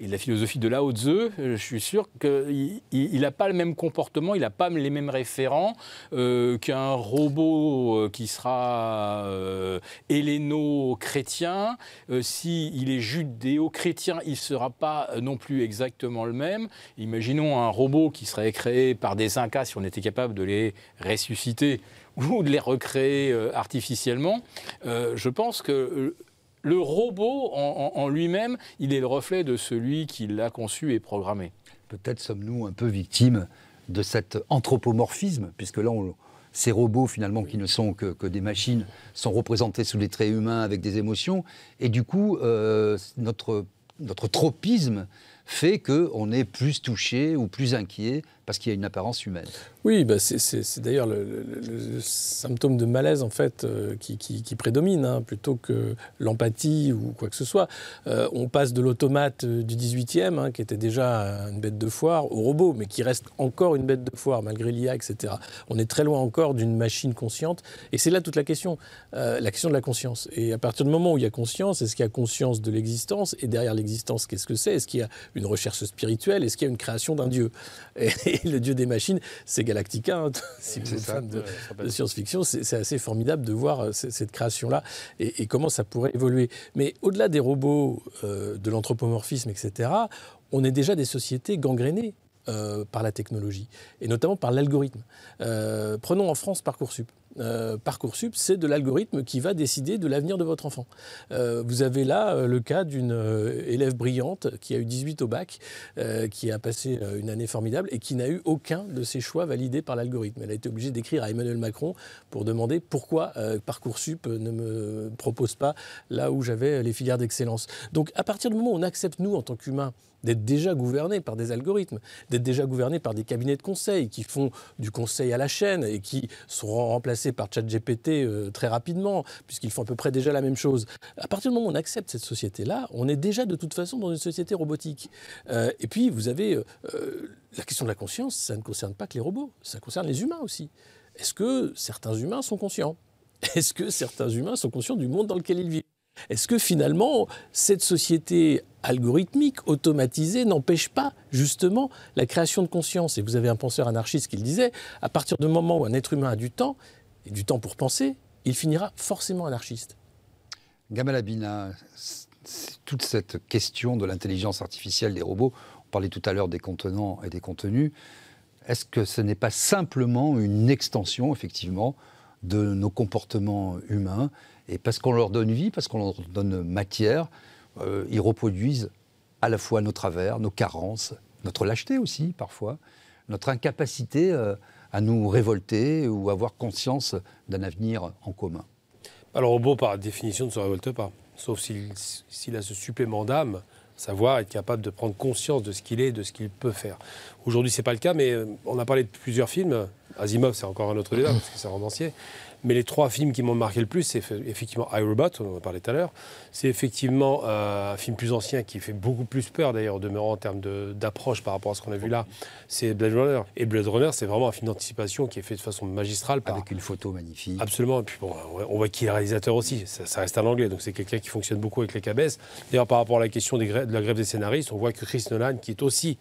et de la philosophie de Lao Tzu, euh, je suis sûr qu'il n'a pas le même comportement, il n'a pas les mêmes référents euh, qu'un robot qui sera euh, héléno-chrétien. S'il est judéo-chrétien, il ne sera pas non plus exactement le même. Imaginons un robot qui serait créé par des Incas, si on était capable de les ressusciter ou de les recréer euh, artificiellement, euh, je pense que euh, le robot en, lui-même, il est le reflet de celui qui l'a conçu et programmé. Peut-être sommes-nous un peu victimes de cet anthropomorphisme, puisque là, ces robots, finalement, qui ne sont que, des machines, sont représentés sous des traits humains avec des émotions. Et du coup, notre, notre tropisme fait qu'on est plus touché ou plus inquiet parce qu'il y a une apparence humaine. Oui, bah c'est d'ailleurs le, symptôme de malaise en fait euh, qui, prédomine hein, plutôt que l'empathie ou quoi que ce soit. Euh, on passe de l'automate euh, du 18e, hein, qui était déjà une bête de foire, au robot, mais qui reste encore une bête de foire malgré l'IA, etc. On est très loin encore d'une machine consciente, et c'est là toute la question, la question de la conscience. Et à partir du moment où il y a conscience, est-ce qu'il y a conscience de l'existence? Et derrière l'existence, qu'est-ce que c'est? Est-ce qu'il y une recherche spirituelle Est-ce qu'il y a une création d'un dieu? Et, le dieu des machines, c'est Galactica. Hein, si vous êtes fan de, science-fiction, c'est assez formidable de voir euh, cette création-là et, comment ça pourrait évoluer. Mais au-delà des robots, euh, de l'anthropomorphisme, etc., on est déjà des sociétés gangrénées. Euh, par la technologie, et notamment par l'algorithme. prenons en France Parcoursup. Euh, Parcoursup, c'est de l'algorithme qui va décider de l'avenir de votre enfant. Euh, vous avez là euh, le cas d'une élève brillante qui a eu 18 au bac, qui a passé une année formidable et qui n'a eu aucun de ses choix validés par l'algorithme. Elle a été obligée d'écrire à Emmanuel Macron pour demander pourquoi Parcoursup ne me propose pas là où j'avais les filières d'excellence. Donc à partir du moment où on accepte, nous, en tant qu'humains, d'être déjà gouvernés par des algorithmes, d'être déjà gouvernés par des cabinets de conseil qui font du conseil à la chaîne et qui seront remplacés par ChatGPT euh, très rapidement, puisqu'ils font à peu près déjà la même chose. À partir du moment où on accepte cette société-là, on est déjà de toute façon dans une société robotique. Euh, et puis, vous avez euh, la question de la conscience, ça ne concerne pas que les robots, ça concerne les humains aussi. Est-ce que certains humains sont conscients? Est-ce que certains humains sont conscients du monde dans lequel ils vivent? Est-ce que finalement, cette société algorithmique, automatisée, n'empêche pas justement la création de conscience? Et vous avez un penseur anarchiste qui le disait, à partir du moment où un être humain a du temps, et du temps pour penser, il finira forcément anarchiste. Gamal Abina, toute cette question de l'intelligence artificielle des robots, on parlait tout à l'heure des contenants et des contenus, est-ce que ce n'est pas simplement une extension, effectivement, de nos comportements humains? Et parce qu'on leur donne vie, parce qu'on leur donne matière, euh, ils reproduisent à la fois nos travers, nos carences, notre lâcheté aussi parfois, notre incapacité euh, à nous révolter ou avoir conscience d'un avenir en commun. Alors, robot, par définition, ne se révolte pas, sauf s'il a ce supplément d'âme, savoir être capable de prendre conscience de ce qu'il est, de ce qu'il peut faire. Aujourd'hui, ce n'est pas le cas, mais euh, on a parlé de plusieurs films. Asimov, c'est encore un autre débat, parce que c'est romancier. Mais les trois films qui m'ont marqué le plus, c'est effectivement iRobot, on en a parlé tout à l'heure. C'est effectivement euh, un film plus ancien qui fait beaucoup plus peur d'ailleurs, au demeurant en termes d'approche par rapport à ce qu'on a vu là. C'est Blade Runner. Et Blade Runner, c'est vraiment un film d'anticipation qui est fait de façon magistrale. Avec une photo magnifique. Absolument. Et puis bon, on voit qui est réalisateur aussi. Ça, reste un anglais, donc c'est quelqu'un qui fonctionne beaucoup avec les cabesses. D'ailleurs, par rapport à la question des de la grève des scénaristes, on voit que Chris Nolan, qui est aussi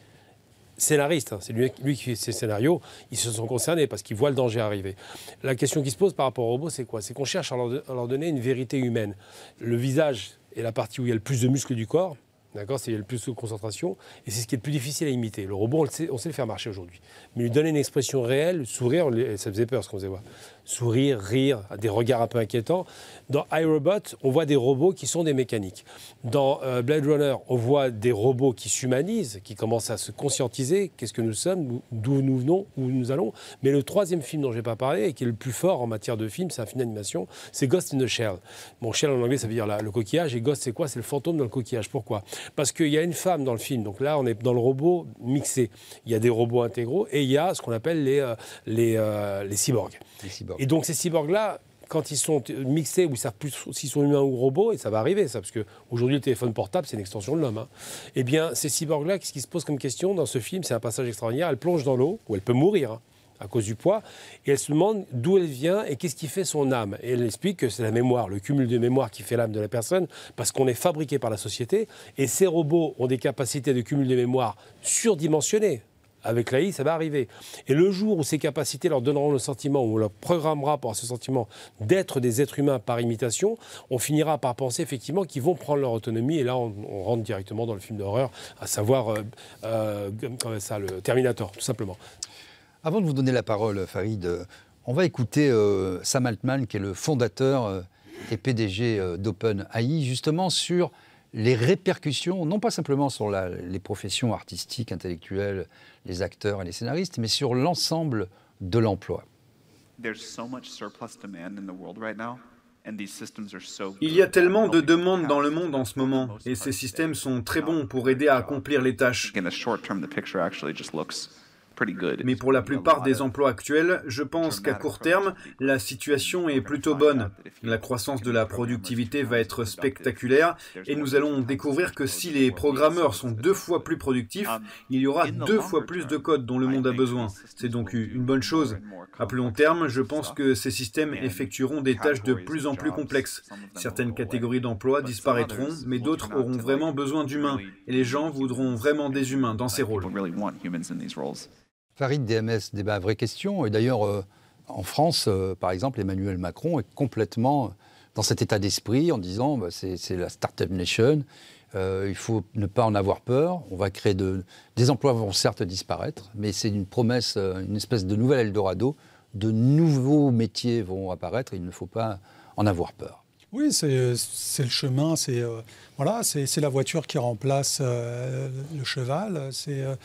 scénariste, hein. c'est lui, qui fait ses scénarios, ils se sont concernés parce qu'ils voient le danger arriver. La question qui se pose par rapport aux robots, c'est quoi? C'est qu'on cherche à leur, donner une vérité humaine. Le visage est la partie où il y a le plus de muscles du corps, D'accord? C'est le plus de concentration et c'est ce qui est le plus difficile à imiter. Le robot, on, sait, on sait le faire marcher aujourd'hui. Mais lui donner une expression réelle, sourire, ça faisait peur ce qu'on faisait voir sourire, rire, des regards un peu inquiétants. Dans iRobot, on voit des robots qui sont des mécaniques. Dans euh, Blade Runner, on voit des robots qui s'humanisent, qui commencent à se conscientiser, qu'est-ce que nous sommes, d'où nous venons, où nous allons? Mais le troisième film dont je n'ai pas parlé, et qui est le plus fort en matière de film, c'est un film d'animation, c'est Ghost in the Shell. Bon, shell en anglais, ça veut dire le coquillage, et Ghost, c'est quoi? C'est le fantôme dans le coquillage. Pourquoi? Parce qu'il y a une femme dans le film, donc là, on est dans le robot mixé. Il y a des robots intégraux, et il y a ce qu'on appelle les, euh, les, euh, les cyborgs. Les cyborgs. Et donc ces cyborgs-là, quand ils sont mixés ou ils savent plus s'ils sont humains ou robots, et ça va arriver, ça, parce qu'aujourd'hui le téléphone portable c'est une extension de l'homme. Hein. Eh bien, ces cyborgs-là, qu'est-ce qui se pose comme question dans ce film? C'est un passage extraordinaire. Elle plonge dans l'eau, où elle peut mourir. Hein, à cause du poids, et elle se demande d'où elle vient et qu'est-ce qui fait son âme. Et elle explique que c'est la mémoire, le cumul de mémoire qui fait l'âme de la personne, parce qu'on est fabriqué par la société, et ces robots ont des capacités de cumul de mémoire surdimensionnées. Avec l'AI, ça va arriver. Et le jour où ces capacités leur donneront le sentiment, où on leur programmera pour ce sentiment d'être des êtres humains par imitation, on finira par penser effectivement qu'ils vont prendre leur autonomie. Et là, on, rentre directement dans le film d'horreur, à savoir euh, euh, ça, le Terminator, tout simplement. Avant de vous donner la parole, Farid, on va écouter euh, Sam Altman, qui est le fondateur et PDG d'OpenAI, justement sur les répercussions, non pas simplement sur les professions artistiques, intellectuelles, les acteurs et les scénaristes, mais sur l'ensemble de l'emploi. Il y a tellement de demandes dans le monde en ce moment, et ces systèmes sont très bons pour aider à accomplir les tâches. Mais pour la plupart des emplois actuels, je pense qu'à court terme, la situation est plutôt bonne. La croissance de la productivité va être spectaculaire et nous allons découvrir que si les programmeurs sont deux fois plus productifs, il y aura deux fois plus de code dont le monde a besoin. C'est donc une bonne chose. À plus long terme, je pense que ces systèmes effectueront des tâches de plus en plus complexes. Certaines catégories d'emplois disparaîtront, mais d'autres auront vraiment besoin d'humains et les gens voudront vraiment des humains dans ces rôles. Farid DMS, débat vraie question. Et d'ailleurs, euh, en France, euh, par exemple, Emmanuel Macron est complètement dans cet état d'esprit en disant bah, c'est la Startup Nation, euh, il faut ne pas en avoir peur, on va créer de, des emplois vont certes disparaître, mais c'est une promesse, une espèce de nouvel Eldorado, de nouveaux métiers vont apparaître, il ne faut pas en avoir peur. Oui, c'est le chemin, c'est voilà, c'est la voiture qui remplace euh, le cheval, c'est euh,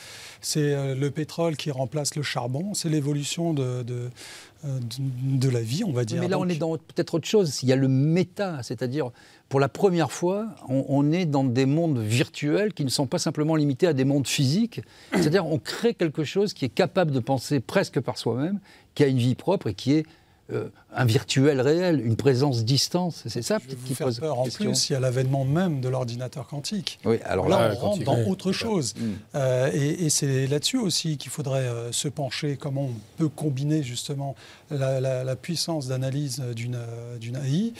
euh, le pétrole qui remplace le charbon, c'est l'évolution de, de, la vie, on va dire. Mais là, on est dans peut-être autre chose. Il y a le méta, c'est-à-dire, pour la première fois, on, on, est dans des mondes virtuels qui ne sont pas simplement limités à des mondes physiques. C'est-à-dire, on crée quelque chose qui est capable de penser presque par soi-même, qui a une vie propre et qui est euh, un virtuel réel, une présence distance. C'est ça qui pose peur en plus, il y a l'avènement même de l'ordinateur quantique. Oui, alors là, on rentre dans autre chose. Mm. Euh, et, c'est là-dessus aussi qu'il faudrait euh, se pencher, comment on peut combiner justement la, puissance d'analyse d'une AI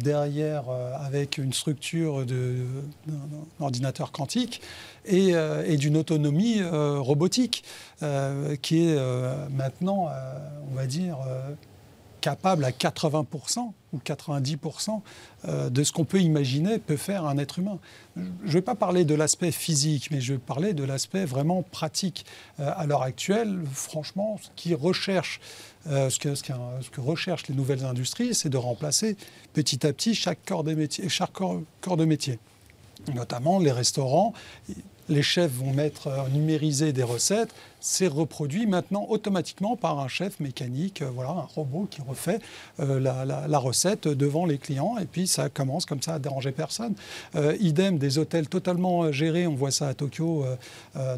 derrière avec une structure d'un ordinateur quantique et, et d'une autonomie robotique qui est maintenant, on va dire, capable à 80% ou 90% euh, de ce qu'on peut imaginer peut faire un être humain. Je ne vais pas parler de l'aspect physique, mais je vais parler de l'aspect vraiment pratique. Euh, à l'heure actuelle, franchement, ce qui recherche, euh, ce, que, recherchent les nouvelles industries, c'est de remplacer petit à petit chaque corps chaque corps de métier notamment les restaurants les chefs vont mettre, euh, numériser des recettes, c'est reproduit maintenant automatiquement par un chef mécanique, euh, voilà, un robot qui refait euh, la, recette devant les clients, et puis ça commence comme ça à déranger personne. idem des hôtels totalement gérés, on voit ça à Tokyo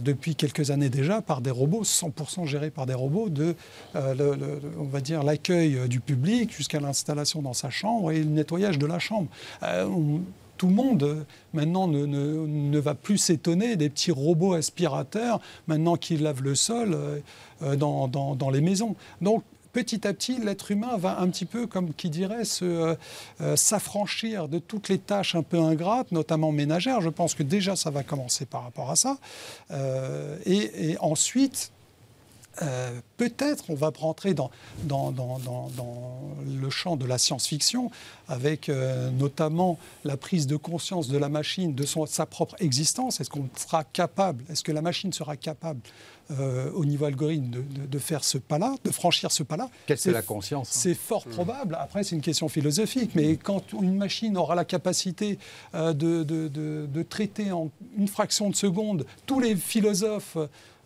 depuis quelques années déjà, par des robots, 100% gérés par des robots, de, on va dire, l'accueil du public jusqu'à l'installation dans sa chambre et le nettoyage de la chambre tout le monde euh, maintenant ne, va plus s'étonner des petits robots aspirateurs maintenant qui lavent le sol euh, euh, dans, les maisons. Donc petit à petit, l'être humain va un petit peu, comme qui dirait, s'affranchir de toutes les tâches un peu ingrates, notamment ménagères. Je pense que déjà, ça va commencer par rapport à ça. et, ensuite, euh, peut-être on va rentrer dans, dans, dans, le champ de la science-fiction, avec euh, notamment la prise de conscience de la machine, de son, sa propre existence. Est-ce qu'on sera capable, est-ce que la machine sera capable euh, au niveau algorithme de, faire ce pas-là, de franchir ce pas-là? Qu'est-ce que la conscience hein C'est fort probable. Après, c'est une question philosophique. Mais quand une machine aura la capacité de, traiter en une fraction de seconde tous les philosophes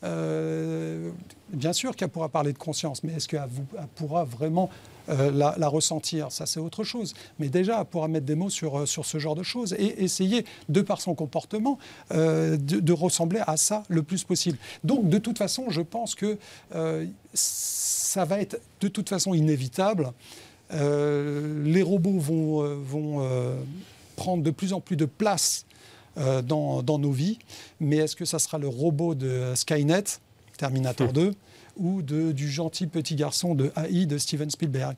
euh, bien sûr qu'elle pourra parler de conscience, mais est-ce qu'elle pourra vraiment euh, la, ressentir? Ça, c'est autre chose. Mais déjà, elle pourra mettre des mots sur, euh, sur ce genre de choses et essayer, de par son comportement, de, ressembler à ça le plus possible. Donc, de toute façon, je pense que ça va être de toute façon inévitable. les robots vont, vont prendre de plus en plus de place euh, dans, nos vies. Mais est-ce que ça sera le robot de Skynet, Terminator 2, ou de, du gentil petit garçon de AI de Steven Spielberg?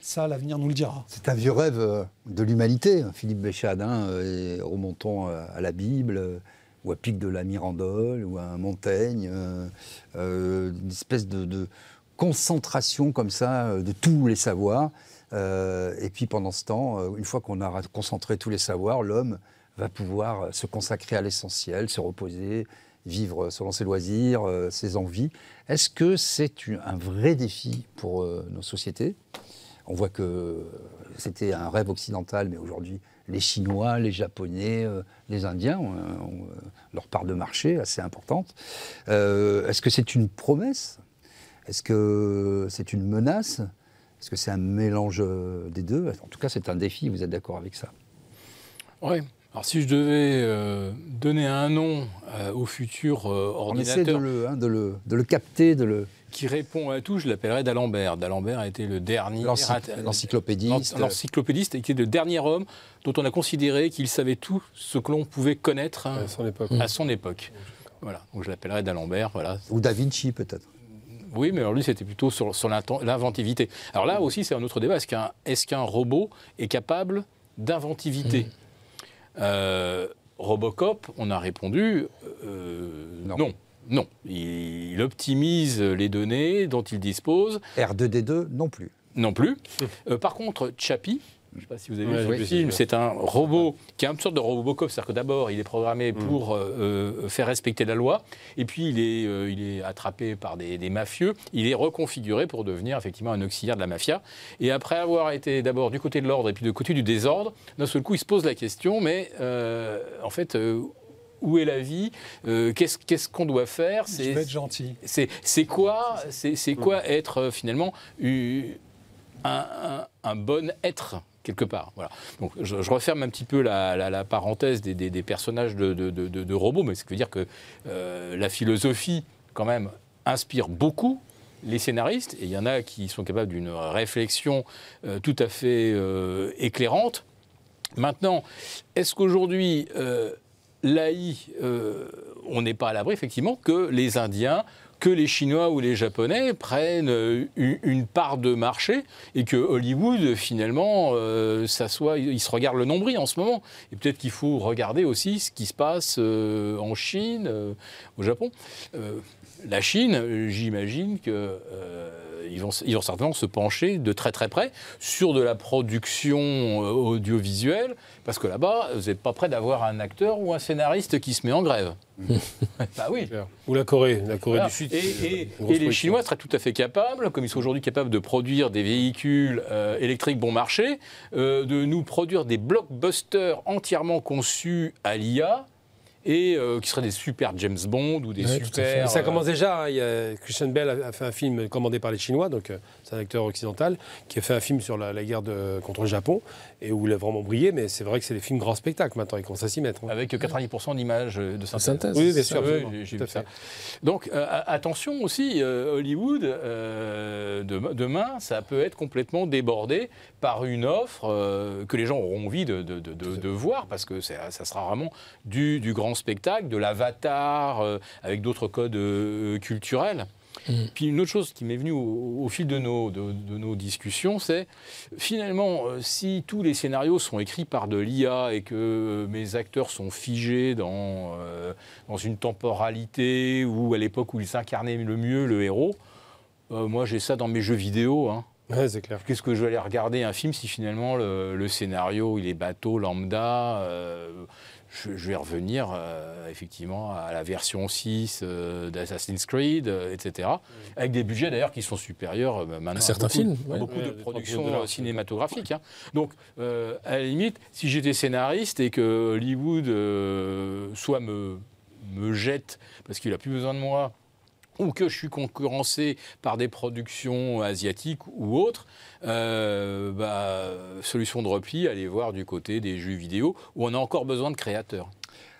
Ça, l'avenir nous le dira. C'est un vieux rêve euh, de l'humanité, hein, Philippe Béchadin, euh, remontant à la Bible, ou à Pic de la Mirandole, ou à Montaigne, une espèce de, concentration comme ça de tous les savoirs. et puis pendant ce temps, une fois qu'on a concentré tous les savoirs, l'homme va pouvoir se consacrer à l'essentiel, se reposer, vivre selon ses loisirs, euh, ses envies. Est-ce que c'est un vrai défi pour euh, nos sociétés? On voit que c'était un rêve occidental, mais aujourd'hui, les Chinois, les Japonais, euh, les Indiens ont, leur part de marché assez importante. Est-ce que c'est une promesse? Est-ce que c'est une menace? Est-ce que c'est un mélange des deux? En tout cas, c'est un défi, vous êtes d'accord avec ça? Oui, alors si je devais euh, donner un nom euh, au futur euh, ordinateur... On essaie de le, hein, de, le, de le, capter, de le... Qui répond à tout, je l'appellerais d'Alembert. D'Alembert a été le dernier... L'encyclopédiste. L'encyclopédiste, et qui est le dernier homme dont on a considéré qu'il savait tout ce que l'on pouvait connaître hein, à son époque. À son époque. Voilà, donc je l'appellerais d'Alembert. Voilà. Ou Da Vinci peut-être. Oui, mais alors lui, c'était plutôt sur, sur l'inventivité. Alors là aussi, c'est un autre débat. Est-ce qu'un est qu'un robot est capable d'inventivité? Mmh. Euh, Robocop, on a répondu euh, non. non. Il, optimise les données dont il dispose. R2D2 non plus. Non plus. Euh, par contre, Chappie, je ne sais pas si vous avez vu le film. C'est un robot qui est une sorte de Robocop. C'est-à-dire que d'abord, il est programmé mm. pour euh, euh, faire respecter la loi. Et puis, il est, euh, il est attrapé par des, mafieux. Il est reconfiguré pour devenir effectivement un auxiliaire de la mafia. Et après avoir été d'abord du côté de l'ordre et puis du côté du désordre, d'un seul coup, il se pose la question mais en fait où est la vie? Qu'est-ce qu'on doit faire? Vais être gentil. C'est quoi, c'est quoi être finalement un, un, bon être? Quelque part. Voilà. Donc je, referme un petit peu la, parenthèse des, personnages de, robots, mais ce qui veut dire que euh, la philosophie, quand même, inspire beaucoup les scénaristes, et il y en a qui sont capables d'une réflexion euh, tout à fait euh, éclairante. Maintenant, est-ce qu'aujourd'hui, l'AI, on n'est pas à l'abri, effectivement, que les Indiens que les Chinois ou les Japonais prennent euh, une part de marché et que Hollywood, finalement, euh, ça soit, ils se regardent le nombril en ce moment. Et peut-être qu'il faut regarder aussi ce qui se passe euh, en Chine, au Japon. la Chine, j'imagine que ils vont, ils, vont, certainement se pencher de très très près sur de la production audiovisuelle, parce que là-bas, vous n'êtes pas prêt d'avoir un acteur ou un scénariste qui se met en grève. bah oui. Ou la Corée, la Corée du Sud. Et, les Chinois seraient tout à fait capables, comme ils sont aujourd'hui capables de produire des véhicules euh, électriques bon marché, euh, de nous produire des blockbusters entièrement conçus à l'IA et euh, qui seraient des super James Bond ou des super. Ça commence déjà. Hein. Christian Bell a fait un film commandé par les Chinois, donc c'est un acteur occidental, qui a fait un film sur la, guerre de, contre le Japon et où il a vraiment brillé. Mais c'est vrai que c'est des films grand spectacle maintenant, ils commencent à s'y mettre. Hein. Avec 90% d'images de synthèse. Oui, bien sûr. j'ai vu ça. Donc euh, attention aussi, euh, Hollywood, demain, ça peut être complètement débordé par une offre que les gens auront envie de, de, de voir parce que ça sera vraiment du, du grand spectacle, de l'avatar, euh, avec d'autres codes euh, culturels. Mm. Puis une autre chose qui m'est venue au, fil de nos, de, nos discussions, c'est finalement, euh, si tous les scénarios sont écrits par de l'IA et que mes acteurs sont figés dans, euh, dans une temporalité ou à l'époque où ils s'incarnaient le mieux le héros, euh, moi j'ai ça dans mes jeux vidéo. Hein. c'est clair. Qu'est-ce que je vais aller regarder un film si finalement le, scénario il est bateau, lambda je, vais revenir euh, effectivement à la version 6 euh, d'Assassin's Creed, euh, etc. Avec des budgets d'ailleurs qui sont supérieurs maintenant à certains films, beaucoup de productions cinématographiques. Hein. Donc, à la limite, si j'étais scénariste et que Hollywood soit me, me jette parce qu'il n'a plus besoin de moi ou que je suis concurrencé par des productions asiatiques ou autres, euh, bah, solution de repli, allez voir du côté des jeux vidéo où on a encore besoin de créateurs.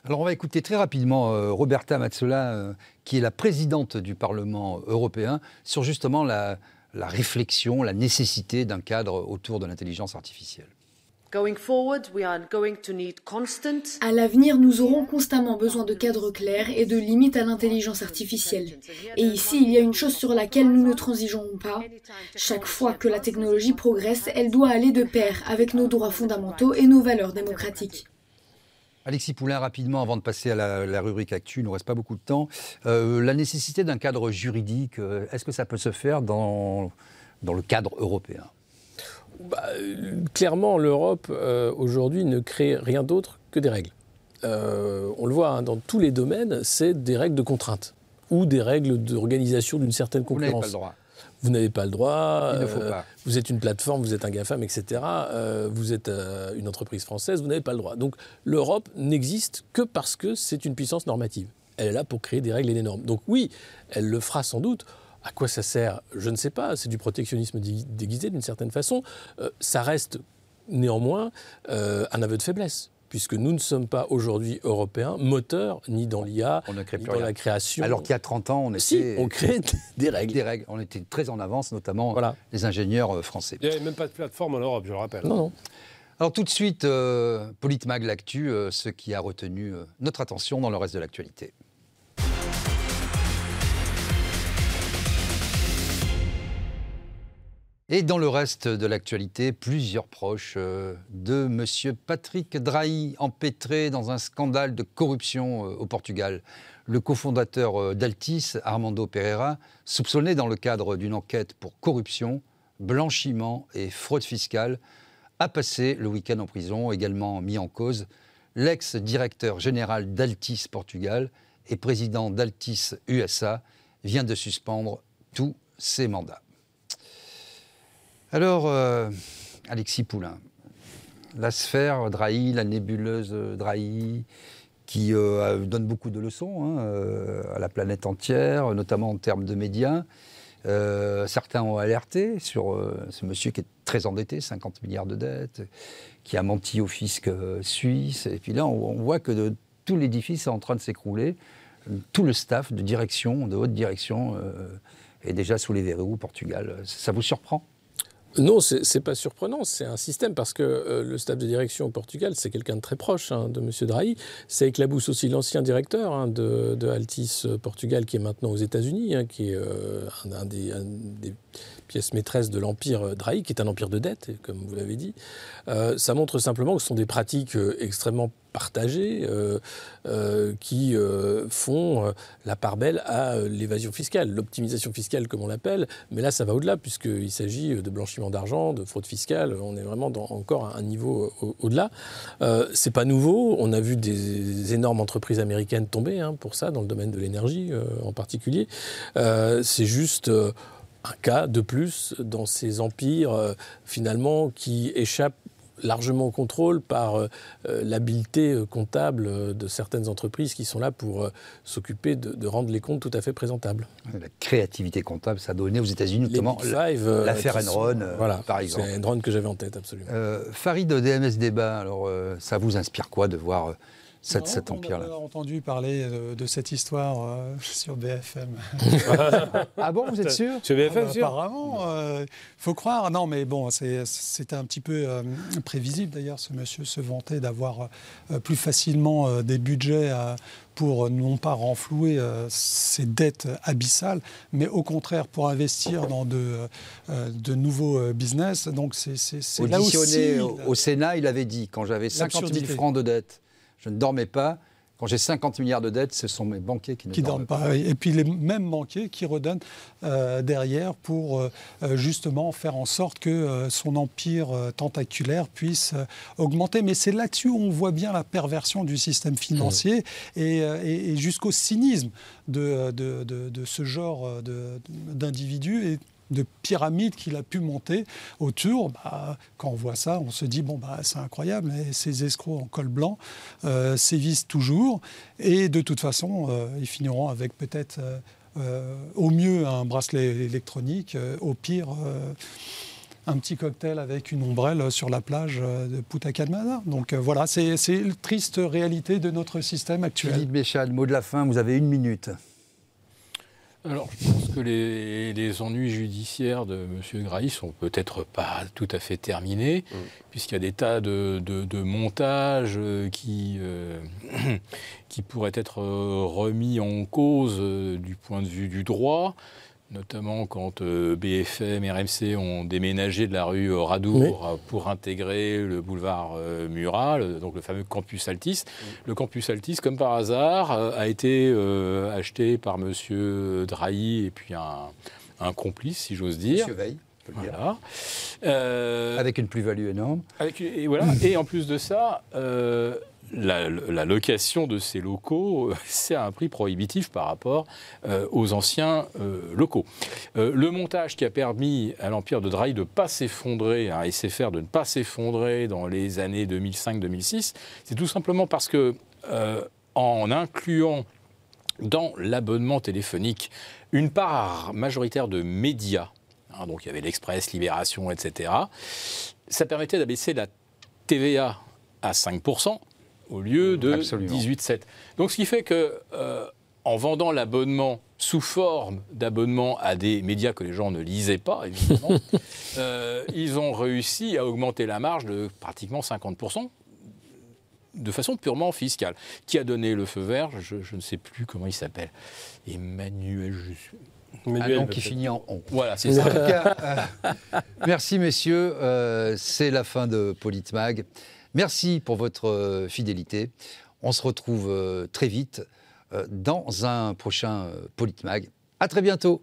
Alors on va écouter très rapidement euh, Roberta Mazzola, euh, qui est la présidente du Parlement européen, sur justement la réflexion, la nécessité d'un cadre autour de l'intelligence artificielle. À l'avenir, nous aurons constamment besoin de cadres clairs et de limites à l'intelligence artificielle. Et ici, il y a une chose sur laquelle nous ne transigerons pas. Chaque fois que la technologie progresse, elle doit aller de pair avec nos droits fondamentaux et nos valeurs démocratiques. Alexis Poulain, rapidement, avant de passer à la, rubrique Actu, il ne nous reste pas beaucoup de temps. Euh, la nécessité d'un cadre juridique, euh, est-ce que ça peut se faire dans, dans le cadre européen? Bah, clairement, l'Europe, euh, aujourd'hui, ne crée rien d'autre que des règles. Euh, on le voit hein, dans tous les domaines, c'est des règles de contrainte ou des règles d'organisation d'une certaine concurrence. Vous n'avez pas le droit. Vous n'avez pas le droit. Euh, vous êtes une plateforme, vous êtes un GAFAM, etc. vous êtes une entreprise française, vous n'avez pas le droit. Donc l'Europe n'existe que parce que c'est une puissance normative. Elle est là pour créer des règles et des normes. Donc oui, elle le fera sans doute. À quoi ça sert Je ne sais pas. C'est du protectionnisme déguisé d'une certaine façon. Euh, ça reste néanmoins euh, un aveu de faiblesse puisque nous ne sommes pas aujourd'hui européens, moteurs, ni dans l'IA, ni dans la création. Alors qu'il y a 30 ans, on était... Si, on crée des règles. Des règles. On était très en avance, notamment les ingénieurs euh, français. Il n'y avait même pas de plateforme en Europe, je le rappelle. Non, non. Alors tout de suite, euh, Politmag, l'actu, ce qui a retenu notre attention dans le reste de l'actualité. Et dans le reste de l'actualité, plusieurs proches euh, de M. Patrick Drahi, empêtré dans un scandale de corruption euh, au Portugal. Le cofondateur euh, d'Altis, Armando Pereira, soupçonné dans le cadre d'une enquête pour corruption, blanchiment et fraude fiscale, a passé le week-end en prison, également mis en cause l'ex-directeur général d'Altis Portugal et président d'Altis USA vient de suspendre tous ses mandats. Alors, euh, Alexis Poulain, la sphère Drahi, la nébuleuse Drahi, qui euh, donne beaucoup de leçons hein, euh, à la planète entière, notamment en termes de médias. certains ont alerté sur ce monsieur qui est très endetté, 50 milliards de dettes, qui a menti au fisc suisse. Et puis là, on, voit que tout l'édifice est en train de s'écrouler. Tout le staff de direction, de haute direction, est déjà sous les verrous au Portugal. Ça vous surprend? Non, ce n'est pas surprenant, c'est un système parce que euh, le staff de direction au Portugal, c'est quelqu'un de très proche hein, de M. Drahi. C'est éclabousse aussi l'ancien directeur hein, de, Altis euh, Portugal qui est maintenant aux États-Unis, hein, qui est euh, un, des, pièces maîtresses de l'empire Drahi, qui est un empire de dette, comme vous l'avez dit. ça montre simplement que ce sont des pratiques extrêmement partagés euh, euh, qui euh, font la part belle à l'évasion fiscale, l'optimisation fiscale comme on l'appelle. Mais là, ça va au-delà puisqu'il s'agit de blanchiment d'argent, de fraude fiscale. On est vraiment dans encore un niveau au-delà. c'est pas nouveau. On a vu des énormes entreprises américaines tomber hein, pour ça dans le domaine de l'énergie en particulier. c'est juste un cas de plus dans ces empires finalement qui échappent largement au contrôle par euh, euh, l'habileté euh, comptable de certaines entreprises qui sont là pour s'occuper de, rendre les comptes tout à fait présentables. La créativité comptable, ça a donné aux États-Unis notamment l'affaire Enron, voilà, par exemple. C'est Enron que j'avais en tête, absolument. Farid DMS Débat, alors ça vous inspire quoi de voir cet, empire-là. On a entendu parler de, cette histoire euh, sur BFM. ah bon, vous êtes sûr? Sur BFM, ah bah, sûr Apparemment, il euh, faut croire. Non, mais bon, c'était un petit peu euh, prévisible d'ailleurs. Ce monsieur se vantait d'avoir plus facilement des budgets pour non pas renflouer ses dettes abyssales, mais au contraire pour investir dans de, de nouveaux business. Donc c'est là aussi... au Sénat, il avait dit, quand j'avais 50 000 francs de dettes, je ne dormais pas. Quand j'ai 50 milliards de dettes, ce sont mes banquiers qui ne qui dorment, pas. Et puis les mêmes banquiers qui redonnent euh, derrière pour euh, euh, justement faire en sorte que son empire tentaculaire puisse augmenter. Mais c'est là-dessus où on voit bien la perversion du système financier mmh. et, jusqu'au cynisme de, de, de, ce genre d'individus. De pyramide qu'il a pu monter autour, bah, quand on voit ça, on se dit bon bah c'est incroyable, et ces escrocs en col blanc euh, sévissent toujours, et de toute façon euh, ils finiront avec peut-être euh, au mieux un bracelet électronique, au pire un petit cocktail avec une ombrelle sur la plage de Putacalmada. Donc voilà, c'est une triste réalité de notre système actuel. Philippe Béchal, mot de la fin, vous avez une minute. Alors, je pense que les, ennuis judiciaires de M. Grahi sont peut-être pas tout à fait terminés, mm. puisqu'il y a des tas de, montages euh, qui, euh, qui pourraient être euh, remis en cause du point de vue du droit notamment quand euh, BFM et RMC ont déménagé de la rue Radour pour intégrer le boulevard euh, Mural, donc le fameux campus Altis. Le campus Altis, comme par hasard, euh, a été acheté par M. Drahi et puis un, complice, si j'ose dire. Monsieur Veil. Voilà. avec une plus-value énorme. et, voilà. et en plus de ça, la, location de ces locaux, c'est à un prix prohibitif par rapport euh, aux anciens euh, locaux. Euh, le montage qui a permis à l'Empire de Drahi de ne pas s'effondrer, à SFR de ne pas s'effondrer dans les années 2005-2006, c'est tout simplement parce que, en incluant dans l'abonnement téléphonique une part majoritaire de médias, hein, donc il y avait l'Express, Libération, etc., ça permettait d'abaisser la TVA à 5%, au lieu de 18,7. Donc ce qui fait que euh, en vendant l'abonnement sous forme d'abonnement à des médias que les gens ne lisaient pas, évidemment, euh, ils ont réussi à augmenter la marge de pratiquement 50% de façon purement fiscale. Qui a donné le feu vert? Je, ne sais plus comment il s'appelle. Emmanuel... Emmanuel un qui finit en on. Voilà, c'est ça. En tout cas, euh, merci messieurs, c'est la fin de Politmag. Merci pour votre euh, fidélité. On se retrouve euh, très vite euh, dans un prochain Politmag. À très bientôt.